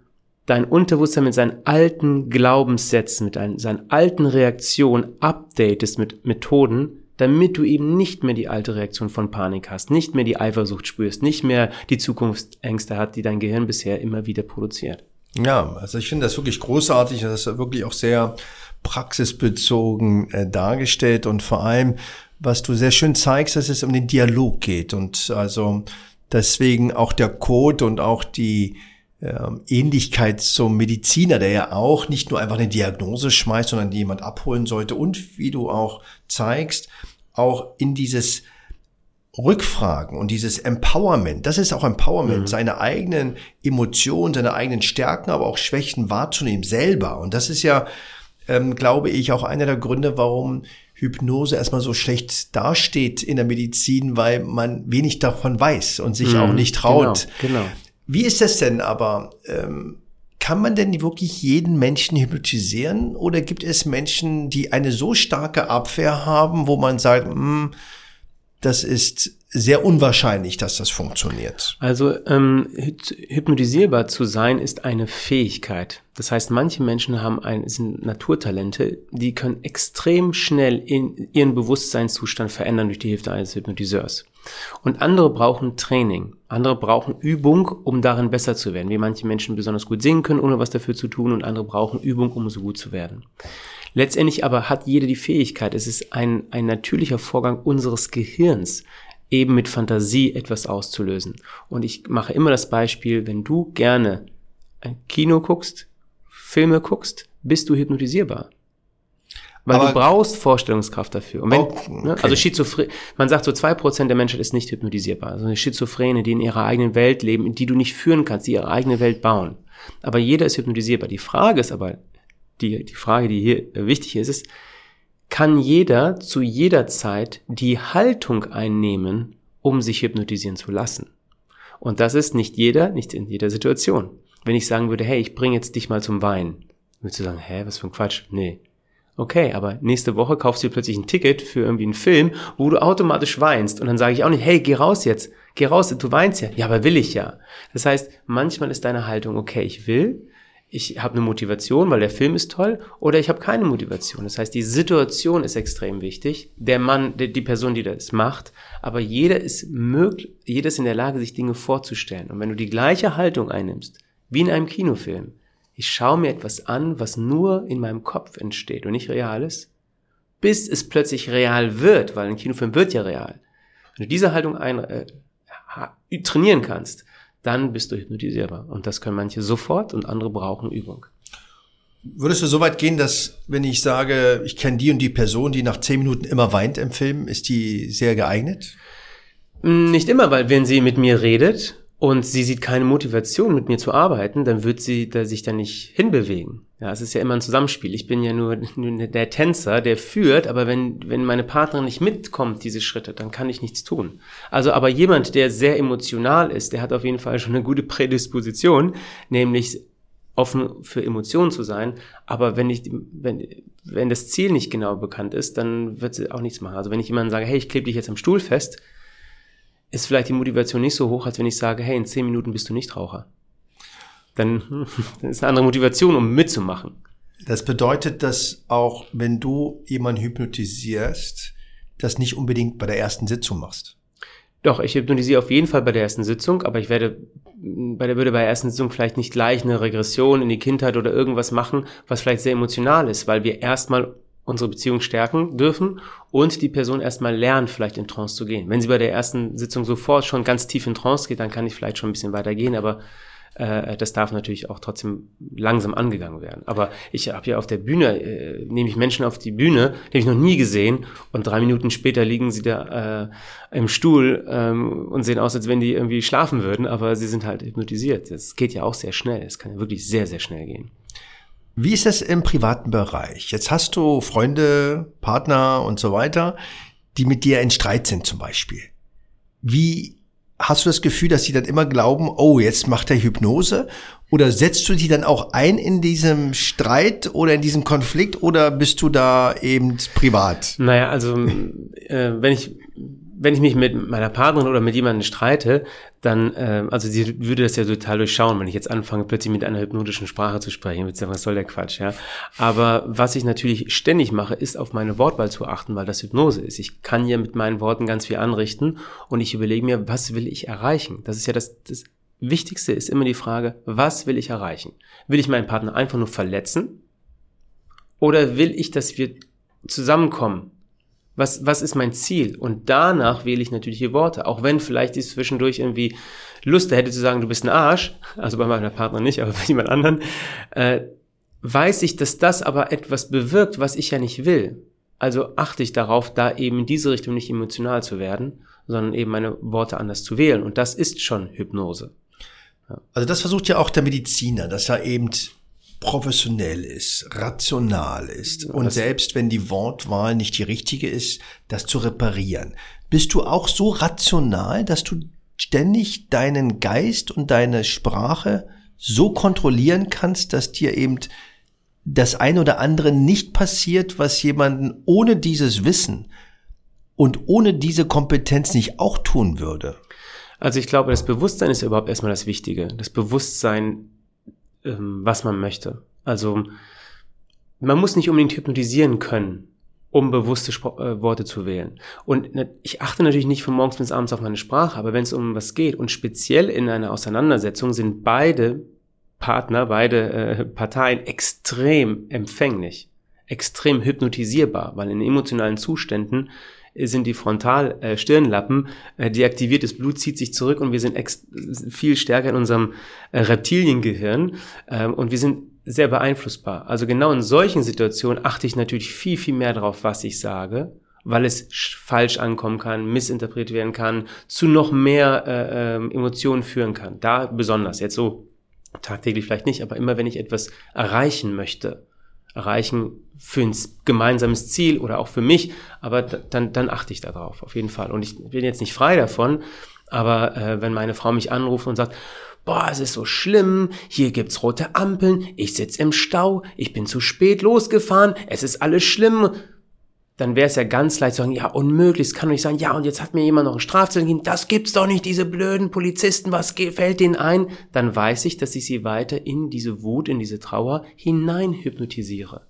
dein Unterbewusstsein mit seinen alten Glaubenssätzen, mit seinen alten Reaktionen updatest mit Methoden, damit du eben nicht mehr die alte Reaktion von Panik hast, nicht mehr die Eifersucht spürst, nicht mehr die Zukunftsängste hat, die dein Gehirn bisher immer wieder produziert. Ja, also ich finde das wirklich großartig, das ist wirklich auch sehr praxisbezogen äh, dargestellt und vor allem, was du sehr schön zeigst, dass es um den Dialog geht und also deswegen auch der Code und auch die Ähnlichkeit zum Mediziner, der ja auch nicht nur einfach eine Diagnose schmeißt, sondern jemand abholen sollte und wie du auch zeigst, auch in dieses Rückfragen und dieses Empowerment, das ist auch Empowerment, mhm. seine eigenen Emotionen, seine eigenen Stärken, aber auch Schwächen wahrzunehmen selber. Und das ist ja, ähm, glaube ich, auch einer der Gründe, warum Hypnose erstmal so schlecht dasteht in der Medizin, weil man wenig davon weiß und sich mhm. auch nicht traut, genau, genau. Wie ist das denn aber? Ähm, kann man denn wirklich jeden Menschen hypnotisieren oder gibt es Menschen, die eine so starke Abwehr haben, wo man sagt, hm, das ist sehr unwahrscheinlich, dass das funktioniert. Also ähm, hypnotisierbar zu sein ist eine Fähigkeit. Das heißt, manche Menschen haben ein, sind Naturtalente, die können extrem schnell in ihren Bewusstseinszustand verändern durch die Hilfe eines Hypnotiseurs. Und andere brauchen Training. Andere brauchen Übung, um darin besser zu werden. Wie manche Menschen besonders gut singen können, ohne was dafür zu tun, und andere brauchen Übung, um so gut zu werden. Letztendlich aber hat jeder die Fähigkeit. Es ist ein, ein natürlicher Vorgang unseres Gehirns, eben mit Fantasie etwas auszulösen. Und ich mache immer das Beispiel, wenn du gerne ein Kino guckst, Filme guckst, bist du hypnotisierbar. Weil Aber du brauchst Vorstellungskraft dafür. Und wenn, okay. ne, also Schizophren, man sagt so zwei Prozent der Menschheit ist nicht hypnotisierbar. Also eine Schizophrene, die in ihrer eigenen Welt leben, in die du nicht führen kannst, die ihre eigene Welt bauen. Aber jeder ist hypnotisierbar. Die Frage ist aber, die, die Frage, die hier wichtig ist, ist, kann jeder zu jeder Zeit die Haltung einnehmen, um sich hypnotisieren zu lassen. Und das ist nicht jeder, nicht in jeder Situation. Wenn ich sagen würde, hey, ich bringe jetzt dich mal zum Wein, würdest du sagen, hä, was für ein Quatsch? Nee. Okay, aber nächste Woche kaufst du dir plötzlich ein Ticket für irgendwie einen Film, wo du automatisch weinst. Und dann sage ich auch nicht, hey, geh raus jetzt, geh raus, du weinst ja. Ja, aber will ich ja. Das heißt, manchmal ist deine Haltung, okay, ich will, ich habe eine Motivation, weil der Film ist toll, oder ich habe keine Motivation. Das heißt, die Situation ist extrem wichtig, der Mann, die Person, die das macht, aber jeder ist möglich, jeder ist in der Lage, sich Dinge vorzustellen. Und wenn du die gleiche Haltung einnimmst, wie in einem Kinofilm, ich schaue mir etwas an, was nur in meinem Kopf entsteht und nicht real ist, bis es plötzlich real wird, weil ein Kinofilm wird ja real. Wenn du diese Haltung ein, äh, trainieren kannst, dann bist du hypnotisierbar. Und das können manche sofort und andere brauchen Übung. Würdest du so weit gehen, dass wenn ich sage, ich kenne die und die Person, die nach zehn Minuten immer weint im Film, ist die sehr geeignet? Nicht immer, weil wenn sie mit mir redet und sie sieht keine Motivation, mit mir zu arbeiten, dann wird sie da sich da nicht hinbewegen. Ja, es ist ja immer ein Zusammenspiel. Ich bin ja nur, der Tänzer, der führt, aber wenn, wenn meine Partnerin nicht mitkommt, diese Schritte, dann kann ich nichts tun. Also, aber jemand, der sehr emotional ist, der hat auf jeden Fall schon eine gute Prädisposition, nämlich offen für Emotionen zu sein. Aber wenn ich, wenn, wenn das Ziel nicht genau bekannt ist, dann wird sie auch nichts machen. Also wenn ich jemandem sage, hey, ich klebe dich jetzt am Stuhl fest, ist vielleicht die Motivation nicht so hoch, als wenn ich sage, hey, in zehn Minuten bist du nicht Raucher. Dann, dann ist eine andere Motivation, um mitzumachen. Das bedeutet, dass auch wenn du jemanden hypnotisierst, das nicht unbedingt bei der ersten Sitzung machst. Doch, ich hypnotisiere auf jeden Fall bei der ersten Sitzung, aber ich werde bei der würde bei der ersten Sitzung vielleicht nicht gleich eine Regression in die Kindheit oder irgendwas machen, was vielleicht sehr emotional ist, weil wir erstmal unsere Beziehung stärken dürfen und die Person erstmal lernt, vielleicht in Trance zu gehen. Wenn sie bei der ersten Sitzung sofort schon ganz tief in Trance geht, dann kann ich vielleicht schon ein bisschen weiter gehen, aber äh, das darf natürlich auch trotzdem langsam angegangen werden. Aber ich habe ja auf der Bühne, äh, nehme ich Menschen auf die Bühne, die habe ich noch nie gesehen und drei Minuten später liegen sie da äh, im Stuhl ähm, und sehen aus, als wenn die irgendwie schlafen würden, aber sie sind halt hypnotisiert. Das geht ja auch sehr schnell. Es kann ja wirklich sehr, sehr schnell gehen. Wie ist das im privaten Bereich? Jetzt hast du Freunde, Partner und so weiter, die mit dir in Streit sind zum Beispiel. Wie hast du das Gefühl, dass sie dann immer glauben, oh, jetzt macht er Hypnose? Oder setzt du die dann auch ein in diesem Streit oder in diesem Konflikt oder bist du da eben privat? Naja, also äh, wenn ich wenn ich mich mit meiner Partnerin oder mit jemandem streite, dann, äh, also sie würde das ja total durchschauen, wenn ich jetzt anfange, plötzlich mit einer hypnotischen Sprache zu sprechen. Würde sagen, was soll der Quatsch, ja? Aber was ich natürlich ständig mache, ist auf meine Wortwahl zu achten, weil das Hypnose ist. Ich kann ja mit meinen Worten ganz viel anrichten und ich überlege mir, was will ich erreichen? Das ist ja das, das Wichtigste ist immer die Frage, was will ich erreichen? Will ich meinen Partner einfach nur verletzen? Oder will ich, dass wir zusammenkommen? Was, was ist mein Ziel? Und danach wähle ich natürlich die Worte. Auch wenn vielleicht ich zwischendurch irgendwie Lust hätte zu sagen, du bist ein Arsch, also bei meiner Partner nicht, aber bei jemand anderen, äh, weiß ich, dass das aber etwas bewirkt, was ich ja nicht will. Also achte ich darauf, da eben in diese Richtung nicht emotional zu werden, sondern eben meine Worte anders zu wählen. Und das ist schon Hypnose. Also das versucht ja auch der Mediziner, dass er eben professionell ist, rational ist ja, und selbst wenn die Wortwahl nicht die richtige ist, das zu reparieren. Bist du auch so rational, dass du ständig deinen Geist und deine Sprache so kontrollieren kannst, dass dir eben das ein oder andere nicht passiert, was jemanden ohne dieses Wissen und ohne diese Kompetenz nicht auch tun würde? Also ich glaube, das Bewusstsein ist überhaupt erstmal das Wichtige. Das Bewusstsein, ähm, was man möchte. Also man muss nicht unbedingt hypnotisieren können, um bewusste Spro äh, Worte zu wählen. Und ne, ich achte natürlich nicht von morgens bis abends auf meine Sprache, aber wenn es um was geht und speziell in einer Auseinandersetzung sind beide Partner, beide äh, Parteien extrem empfänglich, extrem hypnotisierbar, weil in emotionalen Zuständen sind die Frontal-Stirnlappen äh, deaktiviert, das Blut zieht sich zurück und wir sind viel stärker in unserem äh, Reptiliengehirn ähm, und wir sind sehr beeinflussbar. Also genau in solchen Situationen achte ich natürlich viel, viel mehr darauf, was ich sage, weil es falsch ankommen kann, missinterpretiert werden kann, zu noch mehr äh, äh, Emotionen führen kann. Da besonders, jetzt so tagtäglich vielleicht nicht, aber immer wenn ich etwas erreichen möchte, erreichen für ein gemeinsames Ziel oder auch für mich, aber dann, dann achte ich darauf, auf jeden Fall. Und ich bin jetzt nicht frei davon, aber äh, wenn meine Frau mich anruft und sagt, boah, es ist so schlimm, hier gibt's rote Ampeln, ich sitz im Stau, ich bin zu spät losgefahren, es ist alles schlimm, dann wäre es ja ganz leicht zu sagen, ja, unmöglich, es kann doch nicht sein, ja, und jetzt hat mir jemand noch einen Strafzettel gegeben, das gibt's doch nicht, diese blöden Polizisten, was fällt denen ein? Dann weiß ich, dass ich sie weiter in diese Wut, in diese Trauer hinein hypnotisiere.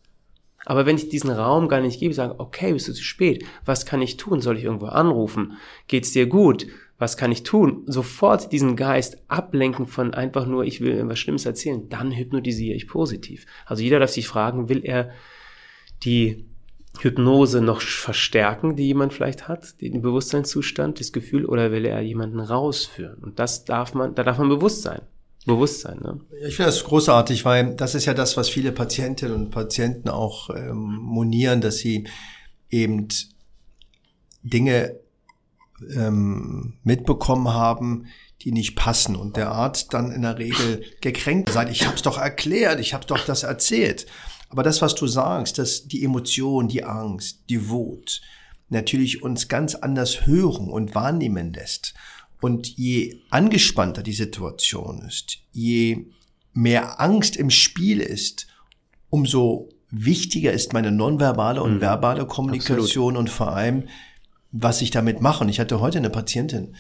Aber wenn ich diesen Raum gar nicht gebe, sage, okay, bist du zu spät, was kann ich tun? Soll ich irgendwo anrufen? Geht's dir gut? Was kann ich tun? Sofort diesen Geist ablenken von einfach nur, ich will irgendwas Schlimmes erzählen, dann hypnotisiere ich positiv. Also jeder darf sich fragen, will er die Hypnose noch verstärken, die jemand vielleicht hat, den Bewusstseinszustand, das Gefühl, oder will er jemanden rausführen? Und das darf man, da darf man bewusst sein. Bewusstsein. Ne? Ich finde das großartig, weil das ist ja das, was viele Patientinnen und Patienten auch ähm, monieren, dass sie eben Dinge ähm, mitbekommen haben, die nicht passen und der Arzt dann in der Regel gekränkt sagt, ich habe es doch erklärt, ich habe doch das erzählt. Aber das, was du sagst, dass die Emotion, die Angst, die Wut natürlich uns ganz anders hören und wahrnehmen lässt. Und je angespannter die Situation ist, je mehr Angst im Spiel ist, umso wichtiger ist meine nonverbale und mhm. verbale Kommunikation Absolut. und vor allem, was ich damit mache. Und ich hatte heute eine Patientin,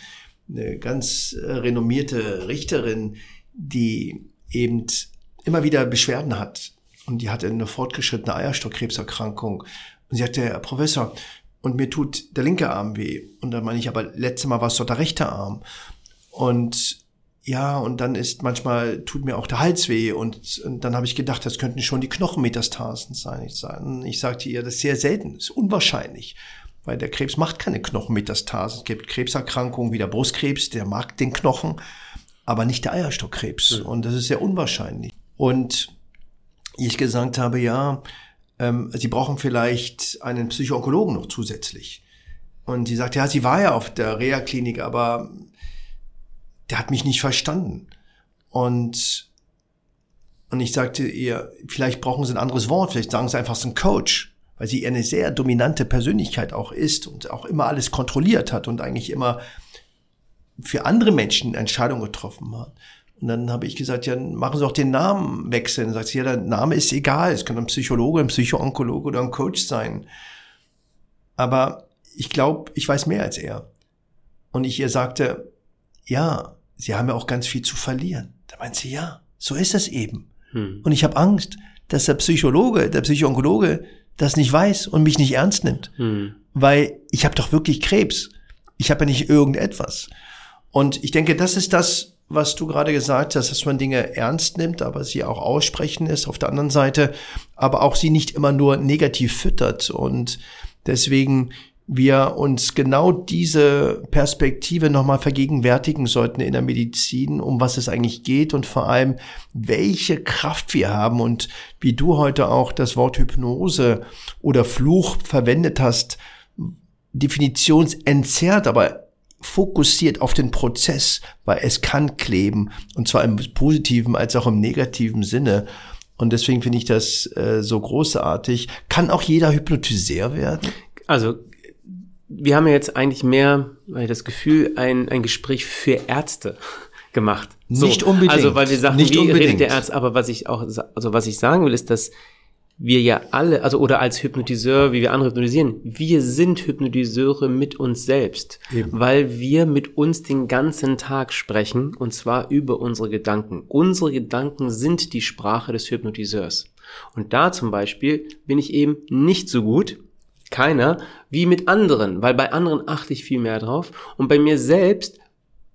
eine ganz äh, renommierte Richterin, die eben immer wieder Beschwerden hat und die hatte eine fortgeschrittene Eierstockkrebserkrankung. Und sie sagte, Herr Professor, und mir tut der linke Arm weh. Und dann meine ich, aber letztes Mal war es doch der rechte Arm. Und ja, und dann ist manchmal tut mir auch der Hals weh und, und dann habe ich gedacht, das könnten schon die Knochenmetastasen sein. Ich, ich sagte ihr, das ist sehr selten, ist unwahrscheinlich, weil der Krebs macht keine Knochenmetastasen. Es gibt Krebserkrankungen wie der Brustkrebs, der mag den Knochen, aber nicht der Eierstockkrebs. Mhm. Und das ist sehr unwahrscheinlich. Und ich gesagt habe, ja, ähm, Sie brauchen vielleicht einen Psychoonkologen noch zusätzlich. Und sie sagt, ja, sie war ja auf der Reha-Klinik, aber der hat mich nicht verstanden. Und, und ich sagte ihr, vielleicht brauchen Sie ein anderes Wort, vielleicht sagen Sie einfach, es ist ein Coach, weil sie eine sehr dominante Persönlichkeit auch ist und auch immer alles kontrolliert hat und eigentlich immer für andere Menschen Entscheidungen getroffen hat. Und dann habe ich gesagt, ja, machen Sie auch den Namen wechseln. Dann sagt sie, ja, der Name ist egal. Es kann ein Psychologe, ein Psychoonkologe oder ein Coach sein. Aber ich glaube, ich weiß mehr als er. Und ich ihr sagte, ja, Sie haben ja auch ganz viel zu verlieren. Da meint sie, ja, so ist es eben. Hm. Und ich habe Angst, dass der Psychologe, der Psychoonkologe das nicht weiß und mich nicht ernst nimmt. Hm. Weil ich habe doch wirklich Krebs. Ich habe ja nicht irgendetwas. Und ich denke, das ist das, was du gerade gesagt hast, dass man Dinge ernst nimmt, aber sie auch aussprechen ist auf der anderen Seite, aber auch sie nicht immer nur negativ füttert. Und deswegen wir uns genau diese Perspektive nochmal vergegenwärtigen sollten in der Medizin, um was es eigentlich geht und vor allem, welche Kraft wir haben. Und wie du heute auch das Wort Hypnose oder Fluch verwendet hast, definitionsentzerrt, aber fokussiert auf den Prozess, weil es kann kleben und zwar im positiven als auch im negativen Sinne. Und deswegen finde ich das äh, so großartig. Kann auch jeder Hypnotiseur werden? Also wir haben ja jetzt eigentlich mehr, weil das Gefühl, ein, ein Gespräch für Ärzte gemacht. So, nicht unbedingt. Also weil wir sagen, nicht wie unbedingt. redet der Arzt, aber was ich auch, also was ich sagen will, ist, dass wir ja alle, also oder als Hypnotiseur, wie wir andere hypnotisieren, wir sind Hypnotiseure mit uns selbst, Eben. weil wir mit uns den ganzen Tag sprechen und zwar über unsere Gedanken. Unsere Gedanken sind die Sprache des Hypnotiseurs. Und da zum Beispiel bin ich eben nicht so gut, keiner, wie mit anderen, weil bei anderen achte ich viel mehr drauf und bei mir selbst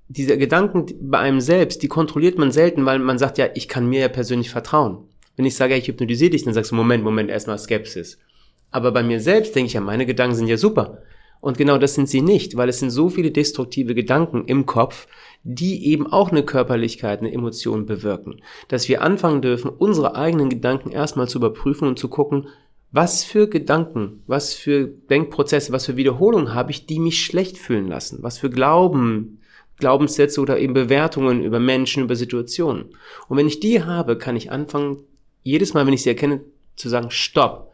diese Gedanken bei einem selbst, die kontrolliert man selten, weil man sagt ja, ich kann mir ja persönlich vertrauen. Wenn ich sage, ich hypnotisiere dich, dann sagst du, Moment, Moment, erstmal Skepsis. Aber bei mir selbst denke ich ja, meine Gedanken sind ja super. Und genau das sind sie nicht, weil es sind so viele destruktive Gedanken im Kopf, die eben auch eine Körperlichkeit, eine Emotion bewirken. Dass wir anfangen dürfen, unsere eigenen Gedanken erstmal zu überprüfen und zu gucken, was für Gedanken, was für Denkprozesse, was für Wiederholungen habe ich, die mich schlecht fühlen lassen? Was für Glauben, Glaubenssätze oder eben Bewertungen über Menschen, über Situationen. Und wenn ich die habe, kann ich anfangen, jedes Mal, wenn ich sie erkenne, zu sagen, stopp.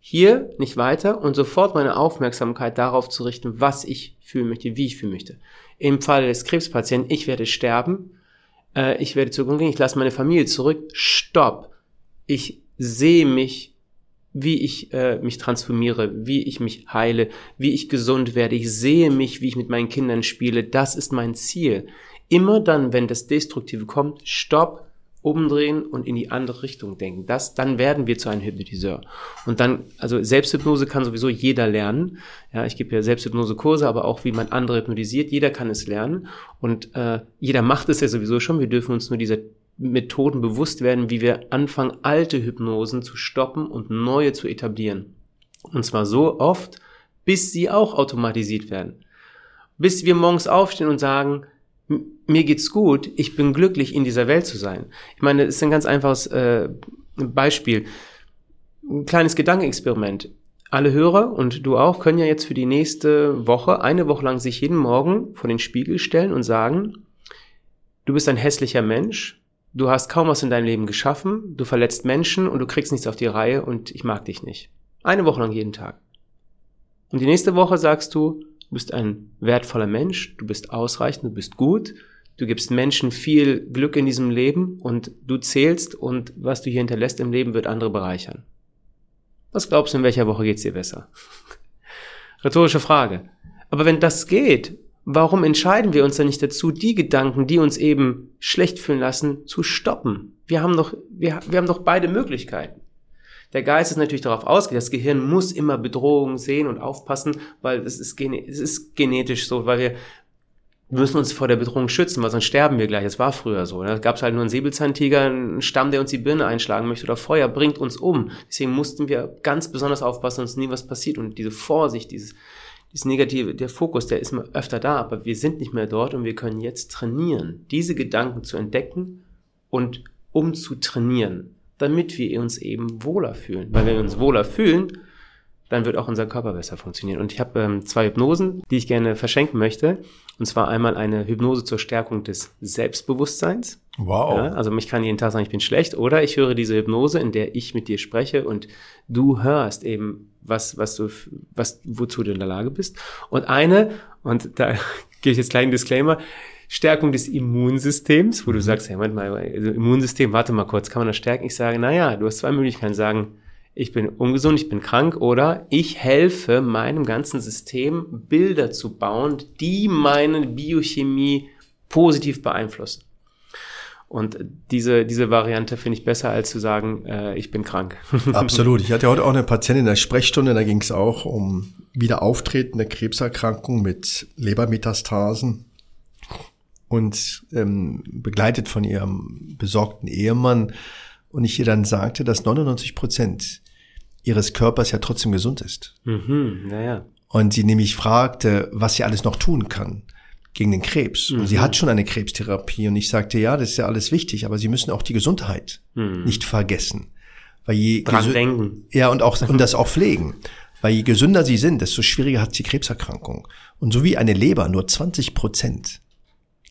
Hier nicht weiter und sofort meine Aufmerksamkeit darauf zu richten, was ich fühlen möchte, wie ich fühlen möchte. Im Fall des Krebspatienten, ich werde sterben, äh, ich werde zugrunde gehen, ich lasse meine Familie zurück, stopp. Ich sehe mich, wie ich äh, mich transformiere, wie ich mich heile, wie ich gesund werde. Ich sehe mich, wie ich mit meinen Kindern spiele. Das ist mein Ziel. Immer dann, wenn das Destruktive kommt, stopp, umdrehen und in die andere Richtung denken. Das, dann werden wir zu einem Hypnotiseur. Und dann, also Selbsthypnose kann sowieso jeder lernen. Ja, ich gebe ja Selbsthypnose-Kurse, aber auch wie man andere hypnotisiert. Jeder kann es lernen und äh, jeder macht es ja sowieso schon. Wir dürfen uns nur dieser Methoden bewusst werden, wie wir anfangen, alte Hypnosen zu stoppen und neue zu etablieren. Und zwar so oft, bis sie auch automatisiert werden. Bis wir morgens aufstehen und sagen, mir geht's gut, ich bin glücklich, in dieser Welt zu sein. Ich meine, es ist ein ganz einfaches äh, Beispiel. Ein kleines Gedankenexperiment. Alle Hörer und du auch können ja jetzt für die nächste Woche, eine Woche lang sich jeden Morgen vor den Spiegel stellen und sagen, du bist ein hässlicher Mensch, du hast kaum was in deinem Leben geschaffen, du verletzt Menschen und du kriegst nichts auf die Reihe und ich mag dich nicht. Eine Woche lang jeden Tag. Und die nächste Woche sagst du, du bist ein wertvoller Mensch, du bist ausreichend, du bist gut, du gibst Menschen viel Glück in diesem Leben und du zählst und was du hier hinterlässt im Leben wird andere bereichern. Was glaubst du, in welcher Woche geht's dir besser? Rhetorische Frage. Aber wenn das geht, warum entscheiden wir uns dann nicht dazu, die Gedanken, die uns eben schlecht fühlen lassen, zu stoppen? Wir haben doch, wir, wir haben doch beide Möglichkeiten. Der Geist ist natürlich darauf ausgelegt, das Gehirn muss immer Bedrohungen sehen und aufpassen, weil es ist, es ist genetisch so, weil wir wir müssen uns vor der Bedrohung schützen, weil sonst sterben wir gleich. Das war früher so. Da gab es halt nur einen Säbelzahntiger, einen Stamm, der uns die Birne einschlagen möchte oder Feuer bringt uns um. Deswegen mussten wir ganz besonders aufpassen, dass nie was passiert. Und diese Vorsicht, dieses, dieses Negative, der Fokus, der ist öfter da, aber wir sind nicht mehr dort und wir können jetzt trainieren, diese Gedanken zu entdecken und um zu trainieren damit wir uns eben wohler fühlen. Weil wenn wir uns wohler fühlen, dann wird auch unser Körper besser funktionieren. Und ich habe ähm, zwei Hypnosen, die ich gerne verschenken möchte. Und zwar einmal eine Hypnose zur Stärkung des Selbstbewusstseins. Wow. Ja, also mich kann jeden Tag sagen, ich bin schlecht. Oder ich höre diese Hypnose, in der ich mit dir spreche und du hörst eben, was, was du, was, wozu du in der Lage bist. Und eine, und da gehe ich jetzt kleinen Disclaimer, Stärkung des Immunsystems, wo du mhm. sagst, hey, Moment mal, also Immunsystem, warte mal kurz, kann man das stärken? Ich sage, naja, du hast zwei Möglichkeiten, sagen, ich bin ungesund, ich bin krank oder ich helfe meinem ganzen System Bilder zu bauen, die meine Biochemie positiv beeinflussen. Und diese, diese Variante finde ich besser, als zu sagen, äh, ich bin krank. Absolut. Ich hatte heute auch eine Patientin in der Sprechstunde, da ging es auch um wieder auftretende Krebserkrankung mit Lebermetastasen und ähm, begleitet von ihrem besorgten Ehemann. Und ich ihr dann sagte, dass 99 Prozent ihres Körpers ja trotzdem gesund ist. Mhm, naja. Und sie nämlich fragte, was sie alles noch tun kann gegen den Krebs. Mhm. Und sie mhm. hat schon eine Krebstherapie. Und ich sagte, ja, das ist ja alles wichtig, aber sie müssen auch die Gesundheit mhm. nicht vergessen. Weil je Dran denken. Ja, und auch, und das auch pflegen. Weil je gesünder sie sind, desto schwieriger hat sie Krebserkrankung. Und so wie eine Leber nur 20 Prozent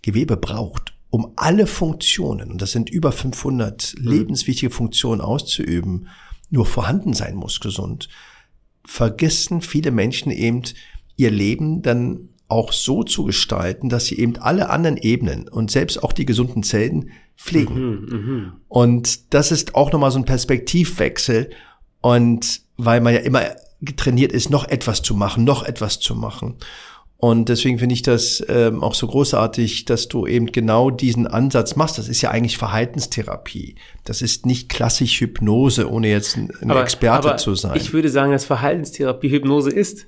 Gewebe braucht, um alle Funktionen, und das sind über 500 mhm. lebenswichtige Funktionen auszuüben, nur vorhanden sein muss gesund, vergessen viele Menschen eben ihr Leben dann auch so zu gestalten, dass sie eben alle anderen Ebenen und selbst auch die gesunden Zellen pflegen. Mhm, mh. Und das ist auch nochmal so ein Perspektivwechsel Und weil man ja immer trainiert ist, noch etwas zu machen, noch etwas zu machen. Und deswegen finde ich das ähm, auch so großartig, dass du eben genau diesen Ansatz machst. Das ist ja eigentlich Verhaltenstherapie. Das ist nicht klassisch Hypnose, ohne jetzt ein, ein aber, Experte aber zu sein. Ich würde sagen, dass Verhaltenstherapie Hypnose ist.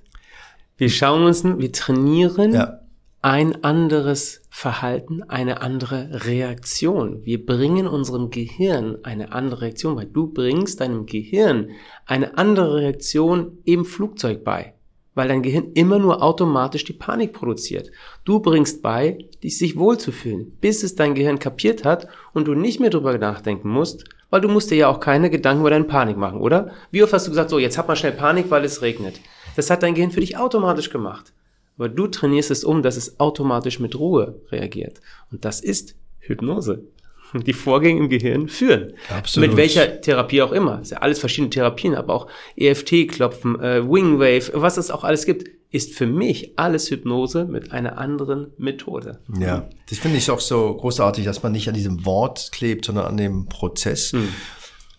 Wir schauen uns, wir trainieren ja. ein anderes Verhalten, eine andere Reaktion. Wir bringen unserem Gehirn eine andere Reaktion bei. Du bringst deinem Gehirn eine andere Reaktion im Flugzeug bei weil dein Gehirn immer nur automatisch die Panik produziert. Du bringst bei, dich sich wohlzufühlen, bis es dein Gehirn kapiert hat und du nicht mehr drüber nachdenken musst, weil du musst dir ja auch keine Gedanken über deine Panik machen, oder? Wie oft hast du gesagt, so, jetzt hab mal schnell Panik, weil es regnet. Das hat dein Gehirn für dich automatisch gemacht. Aber du trainierst es um, dass es automatisch mit Ruhe reagiert. Und das ist Hypnose die Vorgänge im Gehirn führen. Absolut. Mit welcher Therapie auch immer. Das ist ja alles verschiedene Therapien, aber auch EFT-Klopfen, äh, Wingwave, was es auch alles gibt, ist für mich alles Hypnose mit einer anderen Methode. Ja, das finde ich auch so großartig, dass man nicht an diesem Wort klebt, sondern an dem Prozess. Hm.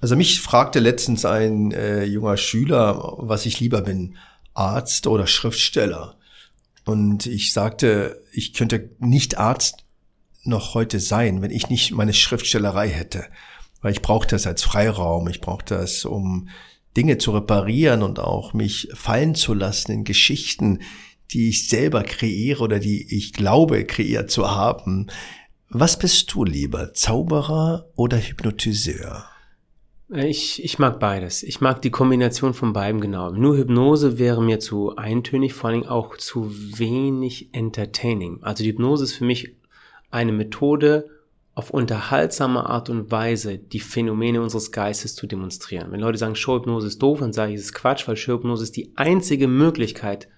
Also mich fragte letztens ein äh, junger Schüler, was ich lieber bin, Arzt oder Schriftsteller. Und ich sagte, ich könnte nicht Arzt noch heute sein, wenn ich nicht meine Schriftstellerei hätte. Weil ich brauche das als Freiraum, ich brauche das, um Dinge zu reparieren und auch mich fallen zu lassen in Geschichten, die ich selber kreiere oder die ich glaube kreiert zu haben. Was bist du lieber, Zauberer oder Hypnotiseur? Ich, ich mag beides. Ich mag die Kombination von beidem genau. Nur Hypnose wäre mir zu eintönig, vor Dingen auch zu wenig entertaining. Also die Hypnose ist für mich eine Methode, auf unterhaltsame Art und Weise die Phänomene unseres Geistes zu demonstrieren. Wenn Leute sagen, Showhypnose ist doof, dann sage ich, es ist Quatsch, weil Showhypnose ist die einzige Möglichkeit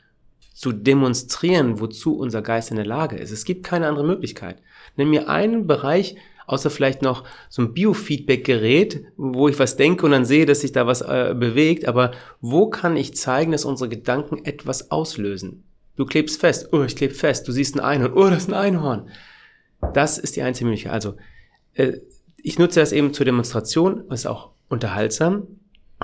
zu demonstrieren, wozu unser Geist in der Lage ist. Es gibt keine andere Möglichkeit. Nenn mir einen Bereich, außer vielleicht noch so ein Biofeedback-Gerät, wo ich was denke und dann sehe, dass sich da was äh, bewegt, aber wo kann ich zeigen, dass unsere Gedanken etwas auslösen? Du klebst fest, oh, ich klebe fest, du siehst ein Einhorn, oh, das ist ein Einhorn. Das ist die einzige Möglichkeit. Also, äh, ich nutze das eben zur Demonstration, ist auch unterhaltsam,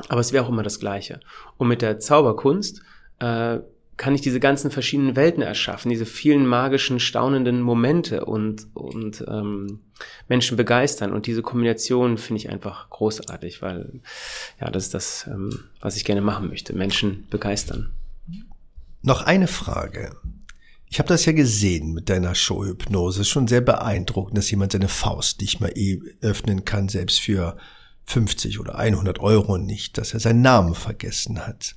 aber es wäre auch immer das Gleiche. Und mit der Zauberkunst äh, kann ich diese ganzen verschiedenen Welten erschaffen, diese vielen magischen, staunenden Momente und, und ähm, Menschen begeistern. Und diese Kombination finde ich einfach großartig, weil ja, das ist das, ähm, was ich gerne machen möchte, Menschen begeistern. Noch eine Frage. Ich habe das ja gesehen mit deiner Showhypnose. Schon sehr beeindruckend, dass jemand seine Faust nicht mal eh öffnen kann, selbst für 50 oder 100 Euro nicht, dass er seinen Namen vergessen hat.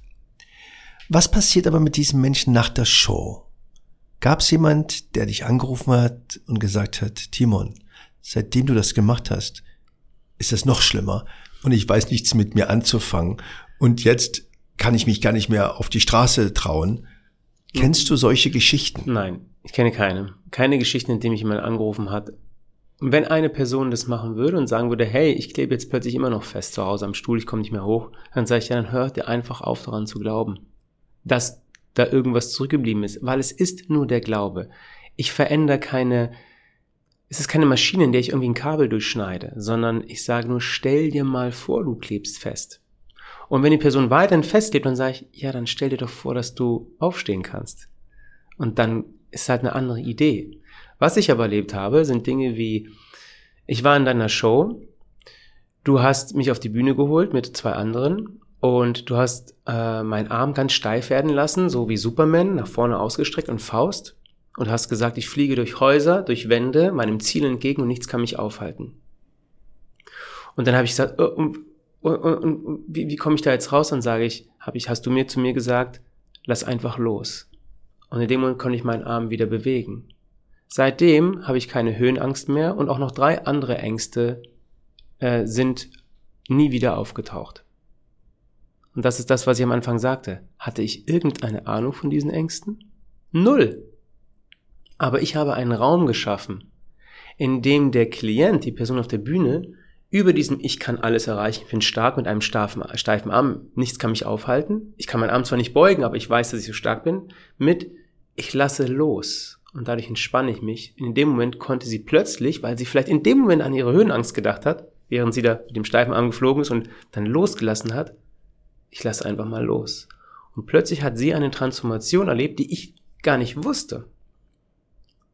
Was passiert aber mit diesem Menschen nach der Show? Gab es jemand, der dich angerufen hat und gesagt hat, Timon, seitdem du das gemacht hast, ist es noch schlimmer und ich weiß nichts mit mir anzufangen und jetzt kann ich mich gar nicht mehr auf die Straße trauen Kennst du solche Geschichten? Nein, ich kenne keine. Keine Geschichten, in denen mich jemand angerufen hat. Und wenn eine Person das machen würde und sagen würde, hey, ich klebe jetzt plötzlich immer noch fest zu Hause am Stuhl, ich komme nicht mehr hoch, dann sage ich ja, dann hört ihr einfach auf daran zu glauben, dass da irgendwas zurückgeblieben ist, weil es ist nur der Glaube. Ich verändere keine, es ist keine Maschine, in der ich irgendwie ein Kabel durchschneide, sondern ich sage nur, stell dir mal vor, du klebst fest. Und wenn die Person weiterhin festlebt, dann sage ich, ja, dann stell dir doch vor, dass du aufstehen kannst. Und dann ist halt eine andere Idee. Was ich aber erlebt habe, sind Dinge wie, ich war in deiner Show, du hast mich auf die Bühne geholt mit zwei anderen und du hast äh, meinen Arm ganz steif werden lassen, so wie Superman, nach vorne ausgestreckt und Faust und hast gesagt, ich fliege durch Häuser, durch Wände, meinem Ziel entgegen und nichts kann mich aufhalten. Und dann habe ich gesagt, oh, und, und, und wie, wie komme ich da jetzt raus? Dann sage ich, hab ich, hast du mir zu mir gesagt, lass einfach los. Und in dem Moment konnte ich meinen Arm wieder bewegen. Seitdem habe ich keine Höhenangst mehr und auch noch drei andere Ängste äh, sind nie wieder aufgetaucht. Und das ist das, was ich am Anfang sagte. Hatte ich irgendeine Ahnung von diesen Ängsten? Null. Aber ich habe einen Raum geschaffen, in dem der Klient, die Person auf der Bühne, über diesem Ich kann alles erreichen, ich bin stark mit einem steifen, steifen Arm, nichts kann mich aufhalten. Ich kann meinen Arm zwar nicht beugen, aber ich weiß, dass ich so stark bin. Mit Ich lasse los und dadurch entspanne ich mich. In dem Moment konnte sie plötzlich, weil sie vielleicht in dem Moment an ihre Höhenangst gedacht hat, während sie da mit dem steifen Arm geflogen ist und dann losgelassen hat, ich lasse einfach mal los. Und plötzlich hat sie eine Transformation erlebt, die ich gar nicht wusste.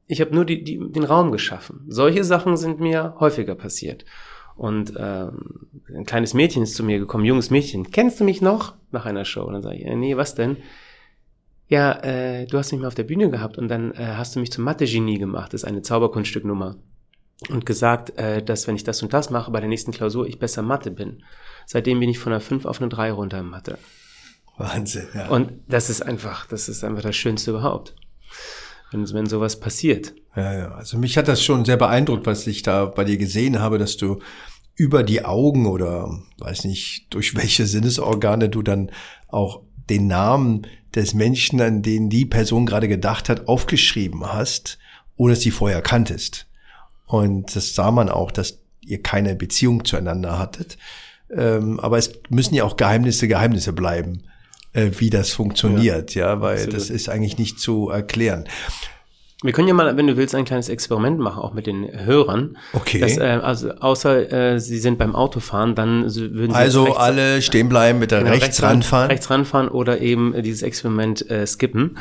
Ich habe nur die, die, den Raum geschaffen. Solche Sachen sind mir häufiger passiert. Und ähm, ein kleines Mädchen ist zu mir gekommen, junges Mädchen. Kennst du mich noch? Nach einer Show. Und dann sage ich, äh, nee, was denn? Ja, äh, du hast mich mal auf der Bühne gehabt und dann äh, hast du mich zum Mathe-Genie gemacht. Das ist eine Zauberkunststücknummer. Und gesagt, äh, dass wenn ich das und das mache bei der nächsten Klausur, ich besser Mathe bin. Seitdem bin ich von einer 5 auf eine 3 runter in Mathe. Wahnsinn, ja. Und das ist einfach, das ist einfach das Schönste überhaupt. Wenn, wenn sowas passiert. Ja, ja. Also mich hat das schon sehr beeindruckt, was ich da bei dir gesehen habe, dass du über die Augen oder weiß nicht, durch welche Sinnesorgane du dann auch den Namen des Menschen, an den die Person gerade gedacht hat, aufgeschrieben hast, ohne dass sie vorher kanntest. Und das sah man auch, dass ihr keine Beziehung zueinander hattet. Ähm, aber es müssen ja auch Geheimnisse Geheimnisse bleiben, wie das funktioniert, ja, ja weil absolut. das ist eigentlich nicht zu erklären. Wir können ja mal, wenn du willst, ein kleines Experiment machen, auch mit den Hörern. Okay. Dass, äh, also außer äh, sie sind beim Autofahren, dann würden sie also rechts, alle stehen bleiben, mit der genau, rechts, ranfahren, rechts ranfahren oder eben äh, dieses Experiment äh, skippen.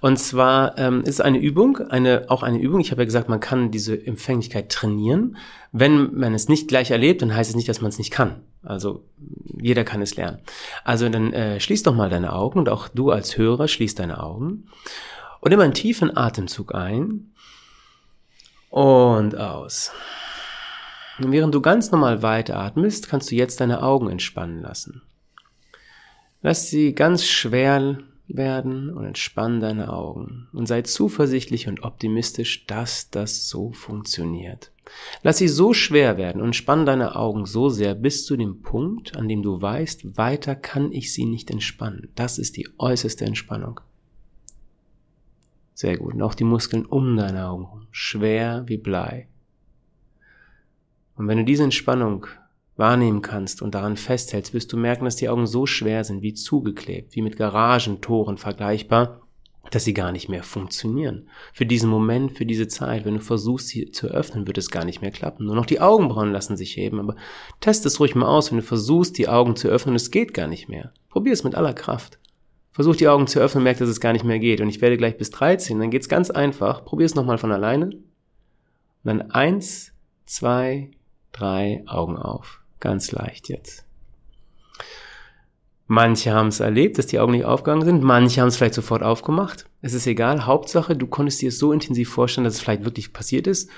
Und zwar ähm, ist eine Übung, eine auch eine Übung. Ich habe ja gesagt, man kann diese Empfänglichkeit trainieren. Wenn man es nicht gleich erlebt, dann heißt es nicht, dass man es nicht kann. Also jeder kann es lernen. Also dann äh, schließ doch mal deine Augen und auch du als Hörer schließ deine Augen. Und nimm einen tiefen Atemzug ein und aus. Und während du ganz normal weiteratmest, kannst du jetzt deine Augen entspannen lassen. Lass sie ganz schwer werden und entspann deine Augen und sei zuversichtlich und optimistisch, dass das so funktioniert. Lass sie so schwer werden und spann deine Augen so sehr bis zu dem Punkt, an dem du weißt, weiter kann ich sie nicht entspannen. Das ist die äußerste Entspannung. Sehr gut. Und auch die Muskeln um deine Augen rum. Schwer wie Blei. Und wenn du diese Entspannung wahrnehmen kannst und daran festhältst, wirst du merken, dass die Augen so schwer sind, wie zugeklebt, wie mit Garagentoren vergleichbar, dass sie gar nicht mehr funktionieren. Für diesen Moment, für diese Zeit, wenn du versuchst, sie zu öffnen, wird es gar nicht mehr klappen. Nur noch die Augenbrauen lassen sich heben, aber test es ruhig mal aus, wenn du versuchst, die Augen zu öffnen, es geht gar nicht mehr. Probier es mit aller Kraft. Versuch die Augen zu öffnen, merk, dass es gar nicht mehr geht. Und ich werde gleich bis 13, dann geht's ganz einfach. Probier es nochmal von alleine. Und dann eins, zwei, drei Augen auf. Ganz leicht jetzt. Manche haben es erlebt, dass die Augen nicht aufgegangen sind. Manche haben es vielleicht sofort aufgemacht. Es ist egal. Hauptsache, du konntest dir es so intensiv vorstellen, dass es vielleicht wirklich passiert ist.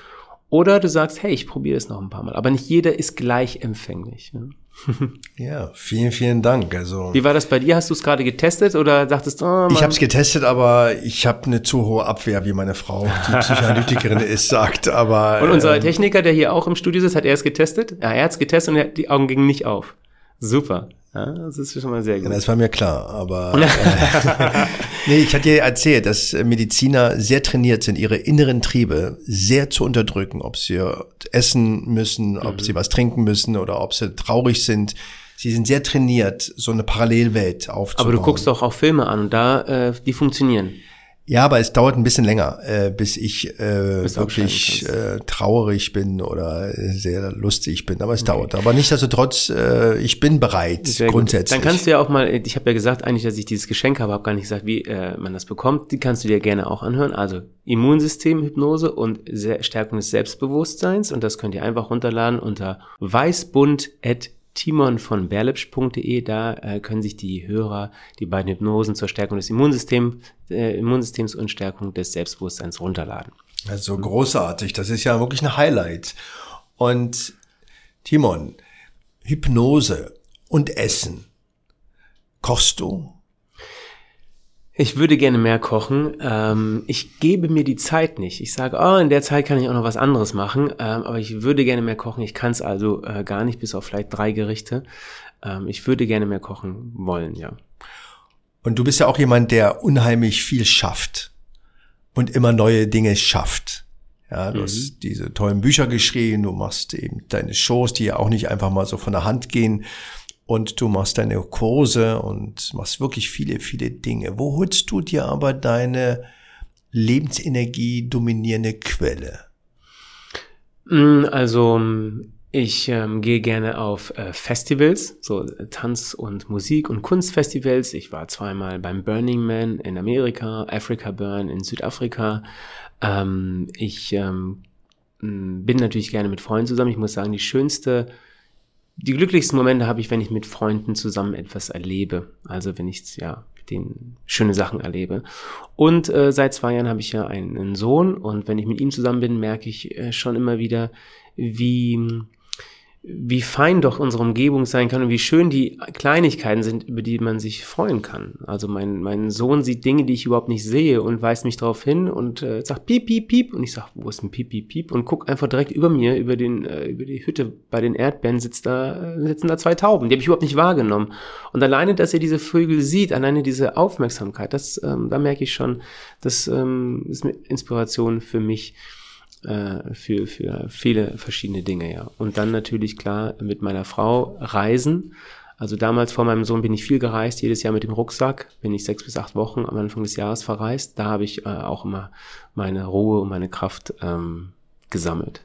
Oder du sagst, hey, ich probiere es noch ein paar Mal. Aber nicht jeder ist gleich empfänglich. Ne? ja, vielen, vielen Dank. Also Wie war das bei dir? Hast du es gerade getestet oder dachtest du, oh, Ich habe es getestet, aber ich habe eine zu hohe Abwehr, wie meine Frau, die Psychoanalytikerin ist, sagt. Aber Und unser ähm, Techniker, der hier auch im Studio sitzt, hat er es getestet? Ja, er hat es getestet und die Augen gingen nicht auf. Super. Ja, das ist schon mal sehr gut. Ja, das war mir klar, aber äh, nee, ich hatte dir erzählt, dass Mediziner sehr trainiert sind, ihre inneren Triebe sehr zu unterdrücken, ob sie essen müssen, ob mhm. sie was trinken müssen oder ob sie traurig sind. Sie sind sehr trainiert, so eine Parallelwelt aufzubauen. Aber du guckst doch auch Filme an da, äh, die funktionieren. Ja, aber es dauert ein bisschen länger, äh, bis ich äh, bis wirklich äh, traurig bin oder sehr lustig bin. Aber es okay. dauert. Aber nichtsdestotrotz, äh, ich bin bereit, sehr grundsätzlich. Gut. Dann kannst du ja auch mal, ich habe ja gesagt, eigentlich, dass ich dieses Geschenk habe, habe gar nicht gesagt, wie äh, man das bekommt. Die kannst du dir gerne auch anhören. Also Immunsystemhypnose und Stärkung des Selbstbewusstseins. Und das könnt ihr einfach runterladen unter weißbund.de Timon von berlipsch.de. Da äh, können sich die Hörer die beiden Hypnosen zur Stärkung des Immunsystems, äh, Immunsystems und Stärkung des Selbstbewusstseins runterladen. Also großartig. Das ist ja wirklich ein Highlight. Und Timon, Hypnose und Essen. Kochst du? Ich würde gerne mehr kochen. Ähm, ich gebe mir die Zeit nicht. Ich sage, oh, in der Zeit kann ich auch noch was anderes machen. Ähm, aber ich würde gerne mehr kochen. Ich kann es also äh, gar nicht, bis auf vielleicht drei Gerichte. Ähm, ich würde gerne mehr kochen wollen, ja. Und du bist ja auch jemand, der unheimlich viel schafft und immer neue Dinge schafft. Ja, du mhm. hast diese tollen Bücher geschrieben, du machst eben deine Shows, die ja auch nicht einfach mal so von der Hand gehen und du machst deine Kurse und machst wirklich viele, viele Dinge. Wo holst du dir aber deine Lebensenergie dominierende Quelle? Mm, also Ich ähm, gehe gerne auf äh, Festivals, so äh, Tanz- und Musik- und Kunstfestivals. Ich war zweimal beim Burning Man in Amerika, Africa Burn in Südafrika. Ähm, ich ähm, bin natürlich gerne mit Freunden zusammen. Ich muss sagen, die schönste, die glücklichsten Momente habe ich, wenn ich mit Freunden zusammen etwas erlebe. Also wenn ich ja mit denen schöne Sachen erlebe. Und äh, seit zwei Jahren habe ich ja einen, Sohn und wenn ich mit ihm zusammen bin, merke ich äh, schon immer wieder, wie wie fein doch unsere Umgebung sein kann und wie schön die Kleinigkeiten sind, über die man sich freuen kann. Also mein, mein Sohn sieht Dinge, die ich überhaupt nicht sehe und weist mich darauf hin und äh, sagt piep, piep, piep. Und ich sag, wo ist ein piep, piep, piep? Und guck einfach direkt über mir, über den, äh, über die Hütte bei den Erdbeeren sitzt da, äh, sitzen da zwei Tauben. Die habe ich überhaupt nicht wahrgenommen. Und alleine, dass er diese Vögel sieht, alleine diese Aufmerksamkeit, das, ähm, da merke ich schon, das ähm, ist Inspiration für mich äh, für, für viele verschiedene Dinge, ja. Und dann natürlich klar mit meiner Frau reisen. Also damals vor meinem Sohn bin ich viel gereist, jedes Jahr mit dem Rucksack, bin ich sechs bis acht Wochen am Anfang des Jahres verreist. Da habe ich äh, auch immer meine Ruhe und meine Kraft ähm, gesammelt.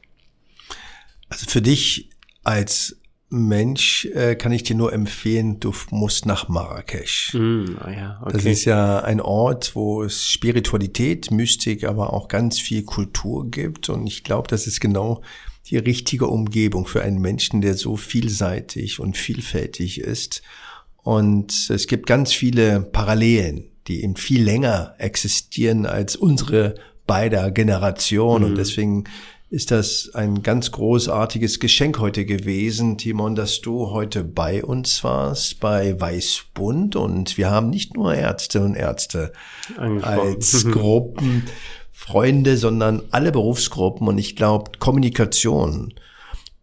Also für dich als Mensch äh, kann ich dir nur empfehlen, du musst nach Marrakesch. Mm, ah ja, okay. Das ist ja ein Ort, wo es Spiritualität, Mystik, aber auch ganz viel Kultur gibt. Und ich glaube, das ist genau die richtige Umgebung für einen Menschen, der so vielseitig und vielfältig ist. Und es gibt ganz viele Parallelen, die eben viel länger existieren als unsere beider Generation. Mm. Und deswegen ist das ein ganz großartiges Geschenk heute gewesen, Timon, dass du heute bei uns warst, bei Weißbund. Und wir haben nicht nur Ärzte und Ärzte als Gruppen, Freunde, sondern alle Berufsgruppen. Und ich glaube, Kommunikation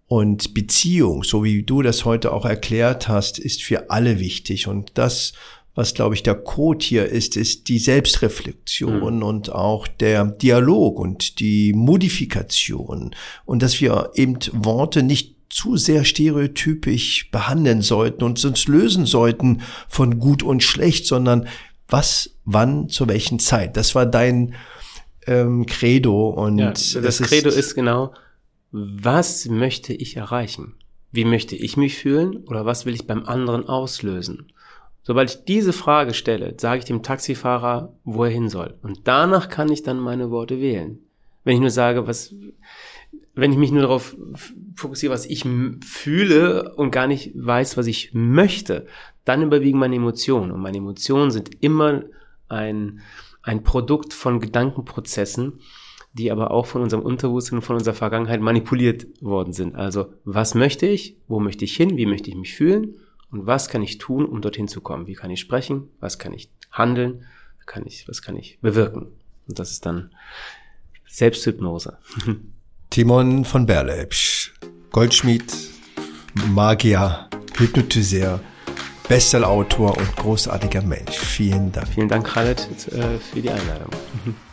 und Beziehung, so wie du das heute auch erklärt hast, ist für alle wichtig. Und das was, glaube ich, der Code hier ist, ist die Selbstreflexion mhm. und auch der Dialog und die Modifikation und dass wir eben Worte nicht zu sehr stereotypisch behandeln sollten und uns lösen sollten von gut und schlecht, sondern was, wann, zu welchen Zeit. Das war dein ähm, Credo und ja, das, das Credo ist, ist genau, was möchte ich erreichen? Wie möchte ich mich fühlen oder was will ich beim anderen auslösen? Sobald ich diese Frage stelle, sage ich dem Taxifahrer, wo er hin soll. Und danach kann ich dann meine Worte wählen. Wenn ich nur sage, was, wenn ich mich nur darauf fokussiere, was ich fühle und gar nicht weiß, was ich möchte, dann überwiegen meine Emotionen. Und meine Emotionen sind immer ein, ein Produkt von Gedankenprozessen, die aber auch von unserem Unterbewusstsein und von unserer Vergangenheit manipuliert worden sind. Also, was möchte ich? Wo möchte ich hin? Wie möchte ich mich fühlen? Und was kann ich tun, um dorthin zu kommen? Wie kann ich sprechen? Was kann ich handeln? Kann ich, was kann ich bewirken? Und das ist dann Selbsthypnose. Timon von Berlepsch, Goldschmied, Magier, Hypnotiseur, Bestsellerautor und großartiger Mensch. Vielen Dank. Vielen Dank, Khaled, äh, für die Einladung.